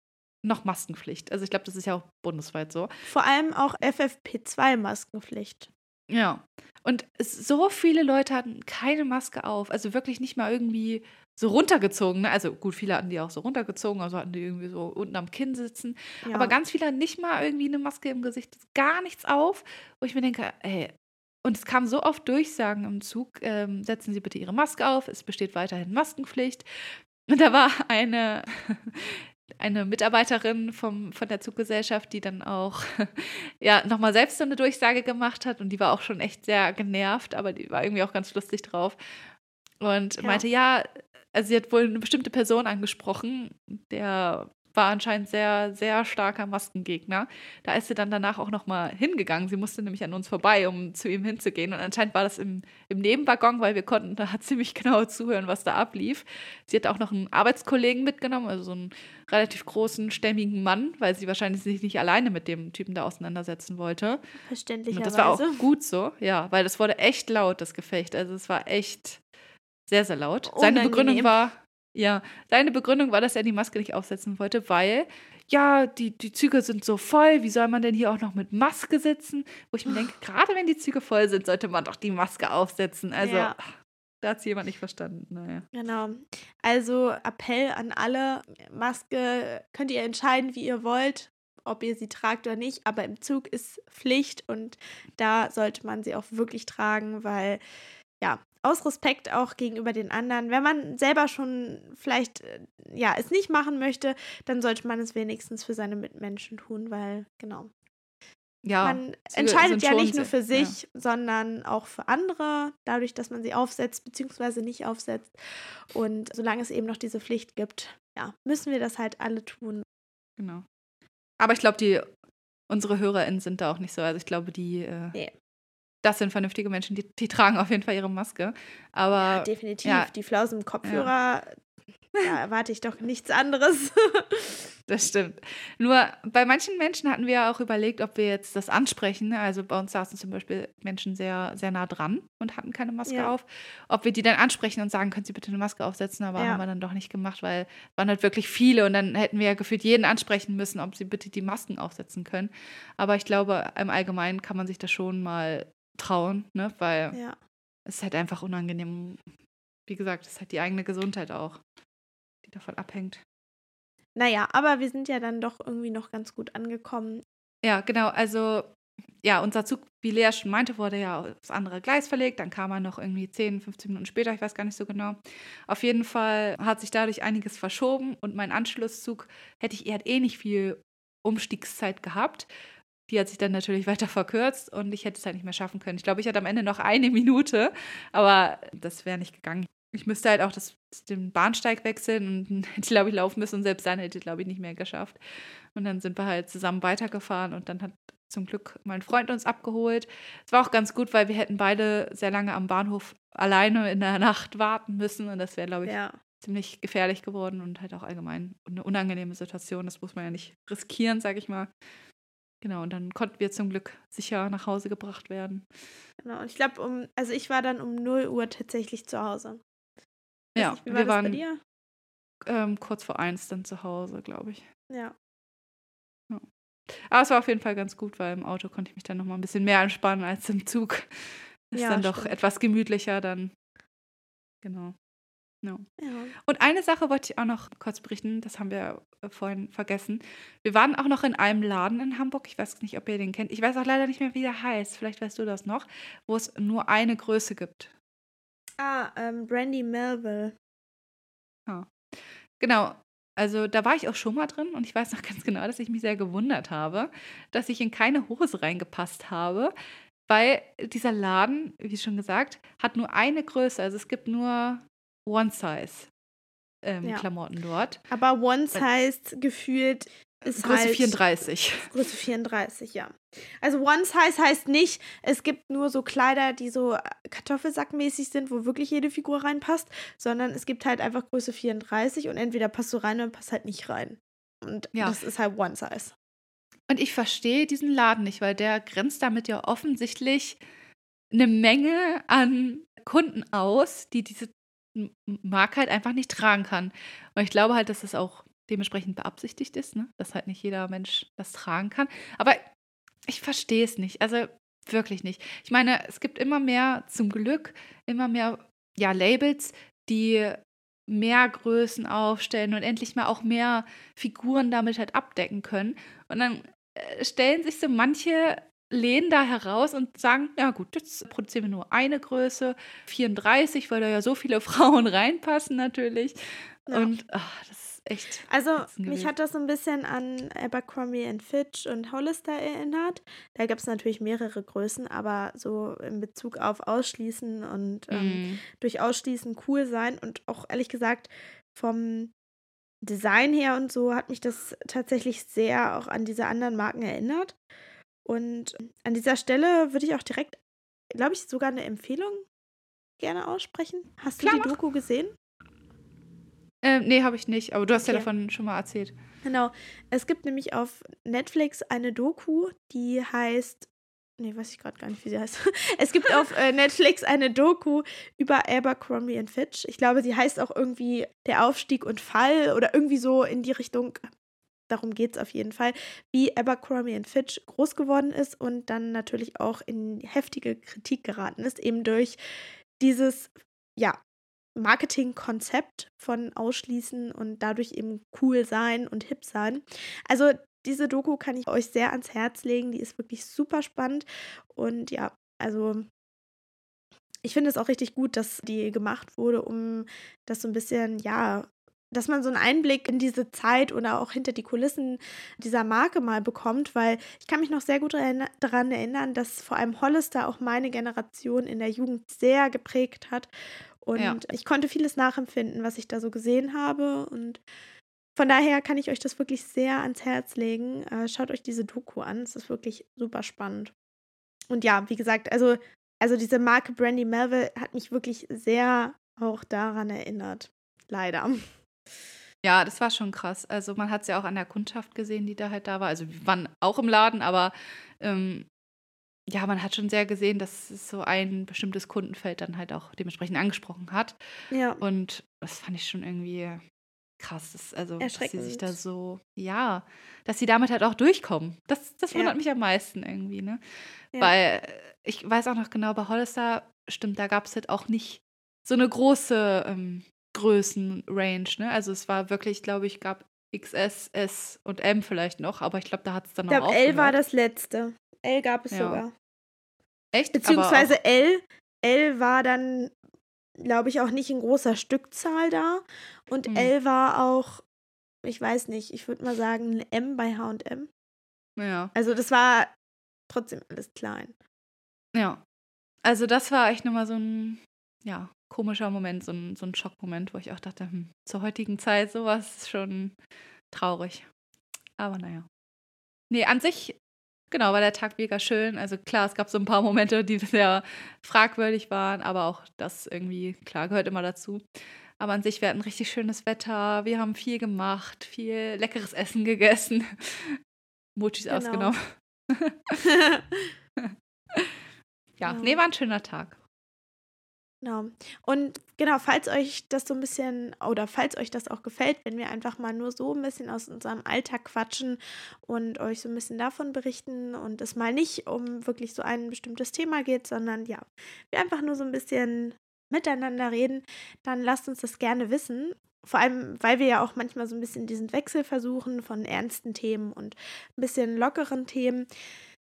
noch Maskenpflicht. Also ich glaube, das ist ja auch bundesweit so. Vor allem auch FFP2-Maskenpflicht. Ja. Und so viele Leute hatten keine Maske auf. Also wirklich nicht mal irgendwie so runtergezogen. Ne? Also gut, viele hatten die auch so runtergezogen, also hatten die irgendwie so unten am Kinn sitzen. Ja. Aber ganz viele hatten nicht mal irgendwie eine Maske im Gesicht, gar nichts auf. Wo ich mir denke, ey, und es kam so oft Durchsagen im Zug, ähm, setzen Sie bitte Ihre Maske auf, es besteht weiterhin Maskenpflicht. Und da war eine, eine Mitarbeiterin vom, von der Zuggesellschaft, die dann auch ja, nochmal selbst so eine Durchsage gemacht hat und die war auch schon echt sehr genervt, aber die war irgendwie auch ganz lustig drauf. Und Ja. meinte, ja, also sie hat wohl eine bestimmte Person angesprochen, der war anscheinend sehr, sehr starker Maskengegner. Da ist sie dann danach auch nochmal hingegangen. Sie musste nämlich an uns vorbei, um zu ihm hinzugehen. Und anscheinend war das im, im Nebenwaggon, weil wir konnten da ziemlich genau zuhören, was da ablief. Sie hat auch noch einen Arbeitskollegen mitgenommen, also so einen relativ großen, stämmigen Mann, weil sie wahrscheinlich sich nicht alleine mit dem Typen da auseinandersetzen wollte. Und Verständlicherweise. das war auch gut so, ja, weil das wurde echt laut, das Gefecht. Also es war echt sehr, sehr laut. Seine Unangenehm. Begründung war, ja, seine Begründung war, dass er die Maske nicht aufsetzen wollte, weil, ja, die, die Züge sind so voll, wie soll man denn hier auch noch mit Maske sitzen? Wo ich mir denke, gerade wenn die Züge voll sind, sollte man doch die Maske aufsetzen. Also, Ja. da hat es jemand nicht verstanden. Naja. Genau. Also Appell an alle, Maske könnt ihr entscheiden, wie ihr wollt, ob ihr sie tragt oder nicht, aber im Zug ist Pflicht und da sollte man sie auch wirklich tragen, weil ja, aus Respekt auch gegenüber den anderen, wenn man selber schon vielleicht äh, ja, es nicht machen möchte, dann sollte man es wenigstens für seine Mitmenschen tun, weil genau, Ja, man entscheidet ja nicht nur für sich, sondern auch für andere, dadurch, dass man sie aufsetzt bzw. nicht aufsetzt. Und solange es eben noch diese Pflicht gibt, ja, müssen wir das halt alle tun. Genau. Aber ich glaube, die unsere HörerInnen sind da auch nicht so. Also ich glaube, die äh, Nee. Das sind vernünftige Menschen, die, die tragen auf jeden Fall ihre Maske. Aber Definitiv. ja. Die Flausen im Kopfhörer, da erwarte ich doch nichts anderes. das stimmt. Nur bei manchen Menschen hatten wir ja auch überlegt, ob wir jetzt das ansprechen. ne? Also bei uns saßen zum Beispiel Menschen sehr, sehr nah dran und hatten keine Maske Ja. auf. Ob wir die dann ansprechen und sagen, können Sie bitte eine Maske aufsetzen, aber Ja. haben wir dann doch nicht gemacht, weil es waren halt wirklich viele und dann hätten wir ja gefühlt jeden ansprechen müssen, ob sie bitte die Masken aufsetzen können. Aber ich glaube, im Allgemeinen kann man sich das schon mal trauen, ne? weil ja. es ist halt einfach unangenehm. Wie gesagt, es ist halt die eigene Gesundheit auch, die davon abhängt. Naja, aber wir sind ja dann doch irgendwie noch ganz gut angekommen. Ja, genau. Also, ja, unser Zug, wie Lea schon meinte, wurde ja aufs andere Gleis verlegt. Dann kam er noch irgendwie 10, 15 Minuten später, ich weiß gar nicht so genau. Auf jeden Fall hat sich dadurch einiges verschoben und mein Anschlusszug hätte ich, er hat eh nicht viel Umstiegszeit gehabt. Die hat sich dann natürlich weiter verkürzt und ich hätte es halt nicht mehr schaffen können. Ich glaube, ich hatte am Ende noch eine Minute, aber das wäre nicht gegangen. Ich müsste halt auch das, den Bahnsteig wechseln und hätte ich, glaube ich, laufen müssen und selbst dann hätte ich, glaube ich, nicht mehr geschafft. Und dann sind wir halt zusammen weitergefahren und dann hat zum Glück mein Freund uns abgeholt. Es war auch ganz gut, weil wir hätten beide sehr lange am Bahnhof alleine in der Nacht warten müssen und das wäre, glaube ich, Ja. ziemlich gefährlich geworden und halt auch allgemein eine unangenehme Situation. Das muss man ja nicht riskieren, sage ich mal. Genau, und dann konnten wir zum Glück sicher nach Hause gebracht werden. Genau. Und ich glaube, um, also ich war dann um 0 Uhr tatsächlich zu Hause. Ja, nicht, war wir waren ähm, kurz vor eins dann zu Hause, glaube ich. Ja. Aber es war auf jeden Fall ganz gut, weil im Auto konnte ich mich dann noch mal ein bisschen mehr entspannen als im Zug. Ist Ja, dann doch stimmt. etwas gemütlicher dann. Genau. Ja. Und eine Sache wollte ich auch noch kurz berichten, das haben wir äh, vorhin vergessen. Wir waren auch noch in einem Laden in Hamburg, ich weiß nicht, ob ihr den kennt. Ich weiß auch leider nicht mehr, wie der heißt, vielleicht weißt du das noch, wo es nur eine Größe gibt. Ah, ähm, Brandy Melville. Genau. Also da war ich auch schon mal drin und ich weiß noch ganz genau, dass ich mich sehr gewundert habe, dass ich in keine Hose reingepasst habe, weil dieser Laden, wie schon gesagt, hat nur eine Größe. Also es gibt nur One Size ähm, Ja. Klamotten dort. Aber Once heißt gefühlt ist Größe halt 34. Größe 34, ja. Also One Size heißt nicht, es gibt nur so Kleider, die so Kartoffelsackmäßig sind, wo wirklich jede Figur reinpasst, sondern es gibt halt einfach Größe 34 und entweder passt du rein oder passt halt nicht rein. Und Ja. das ist halt One Size. Und ich verstehe diesen Laden nicht, weil der grenzt damit ja offensichtlich eine Menge an Kunden aus, die diese M- Marke halt einfach nicht tragen kann. Und ich glaube halt, dass das auch dementsprechend beabsichtigt ist, ne? dass halt nicht jeder Mensch das tragen kann. Aber ich verstehe es nicht. Also wirklich nicht. Ich meine, es gibt immer mehr, zum Glück, immer mehr ja, Labels, die mehr Größen aufstellen und endlich mal auch mehr Figuren damit halt abdecken können. Und dann äh, stellen sich so manche Läden da heraus und sagen, ja gut, jetzt produzieren wir nur eine Größe, 34, weil da ja so viele Frauen reinpassen natürlich. Ja. Und ach, das ist echt. Also, mich hat das so ein bisschen an Abercrombie Fitch und Hollister erinnert. Da gab es natürlich mehrere Größen, aber so in Bezug auf Ausschließen und ähm, Mm. durch Ausschließen cool sein und auch ehrlich gesagt vom Design her und so hat mich das tatsächlich sehr auch an diese anderen Marken erinnert. Und an dieser Stelle würde ich auch direkt, glaube ich, sogar eine Empfehlung gerne aussprechen. Hast du Klar, die mach. Doku gesehen? Ähm, nee, habe ich nicht, aber du hast ja Okay. davon schon mal erzählt. Genau. Es gibt nämlich auf Netflix eine Doku, die heißt. Nee, weiß ich gerade gar nicht, wie sie heißt. Es gibt auf äh, Netflix eine Doku über Abercrombie and Fitch. Ich glaube, sie heißt auch irgendwie Der Aufstieg und Fall oder irgendwie so in die Richtung. Darum geht es auf jeden Fall, wie Abercrombie Fitch groß geworden ist und dann natürlich auch in heftige Kritik geraten ist, eben durch dieses, ja, Marketingkonzept von Ausschließen und dadurch eben cool sein und hip sein. Also diese Doku kann ich euch sehr ans Herz legen. Die ist wirklich super spannend. Und ja, also ich finde es auch richtig gut, dass die gemacht wurde, um das so ein bisschen, ja, dass man so einen Einblick in diese Zeit oder auch hinter die Kulissen dieser Marke mal bekommt, weil ich kann mich noch sehr gut daran erinnern, dass vor allem Hollister auch meine Generation in der Jugend sehr geprägt hat. Und Ja. ich konnte vieles nachempfinden, was ich da so gesehen habe. Und von daher kann ich euch das wirklich sehr ans Herz legen. Äh, schaut euch diese Doku an. Es ist wirklich super spannend. Und ja, wie gesagt, also, also diese Marke Brandy Melville hat mich wirklich sehr auch daran erinnert. Leider. Ja, das war schon krass. Also man hat es ja auch an der Kundschaft gesehen, die da halt da war. Also wir waren auch im Laden, aber ähm, ja, man hat schon sehr gesehen, dass es so ein bestimmtes Kundenfeld dann halt auch dementsprechend angesprochen hat. Ja. Und das fand ich schon irgendwie krass. Das, also, dass sie sich da so, ja, dass sie damit halt auch durchkommen. Das, das wundert Ja. mich am meisten irgendwie, ne? Ja. Weil äh, ich weiß auch noch genau, bei Hollister, stimmt, da gab es halt auch nicht so eine große ähm, Größenrange, ne? Also es war wirklich, glaube ich, gab XS, S und M vielleicht noch, aber ich glaube, da hat es dann Ich noch glaube, L war das letzte. L gab es Ja. sogar. Echt? Beziehungsweise L. L war dann, glaube ich, auch nicht in großer Stückzahl da. Und Hm. L war auch, ich weiß nicht, ich würde mal sagen, ein M bei HM. Auch, ja. Also das war trotzdem alles klein. Ja. Also das war echt nochmal so ein, ja, komischer Moment, so ein, so ein Schockmoment, wo ich auch dachte, hm, zur heutigen Zeit sowas ist schon traurig. Aber naja. Nee, an sich, genau, war der Tag mega schön. Also klar, es gab so ein paar Momente, die sehr fragwürdig waren, aber auch das irgendwie, klar, gehört immer dazu. Aber an sich, wir hatten richtig schönes Wetter, wir haben viel gemacht, viel leckeres Essen gegessen. Mochis Genau. ausgenommen. Ja, Ja. nee, war ein schöner Tag. Genau. Und genau, falls euch das so ein bisschen oder falls euch das auch gefällt, wenn wir einfach mal nur so ein bisschen aus unserem Alltag quatschen und euch so ein bisschen davon berichten und es mal nicht um wirklich so ein bestimmtes Thema geht, sondern ja, wir einfach nur so ein bisschen miteinander reden, dann lasst uns das gerne wissen. Vor allem, weil wir ja auch manchmal so ein bisschen diesen Wechsel versuchen von ernsten Themen und ein bisschen lockeren Themen.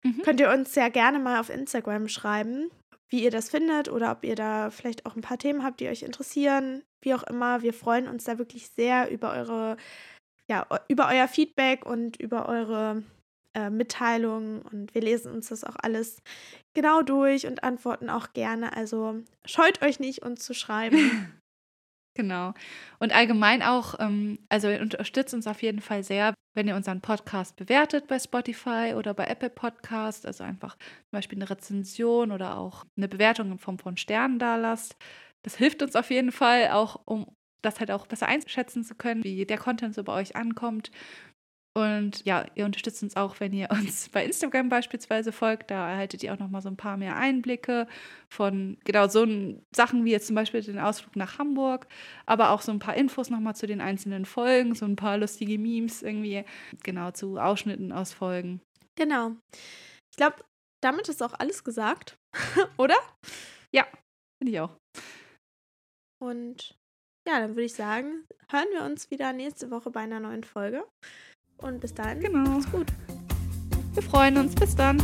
Mhm. Könnt ihr uns sehr gerne mal auf Instagram schreiben, wie ihr das findet oder ob ihr da vielleicht auch ein paar Themen habt, die euch interessieren. Wie auch immer, wir freuen uns da wirklich sehr über eure, ja, über euer Feedback und über eure äh, Mitteilungen und wir lesen uns das auch alles genau durch und antworten auch gerne. Also scheut euch nicht, uns zu schreiben. Genau. Und allgemein auch, ähm, also unterstützt uns auf jeden Fall sehr, wenn ihr unseren Podcast bewertet bei Spotify oder bei Apple Podcast, also einfach zum Beispiel eine Rezension oder auch eine Bewertung in Form von Sternen da lasst. Das hilft uns auf jeden Fall auch, um das halt auch besser einschätzen zu können, wie der Content so bei euch ankommt. Und ja, ihr unterstützt uns auch, wenn ihr uns bei Instagram beispielsweise folgt. Da erhaltet ihr auch noch mal so ein paar mehr Einblicke von genau so Sachen wie jetzt zum Beispiel den Ausflug nach Hamburg, aber auch so ein paar Infos noch mal zu den einzelnen Folgen, so ein paar lustige Memes irgendwie, genau zu Ausschnitten aus Folgen. Genau. Ich glaube, damit ist auch alles gesagt, oder? Ja, finde ich auch. Und ja, dann würde ich sagen, hören wir uns wieder nächste Woche bei einer neuen Folge. Und bis dahin, genau. macht's gut. Wir freuen uns. Bis dann.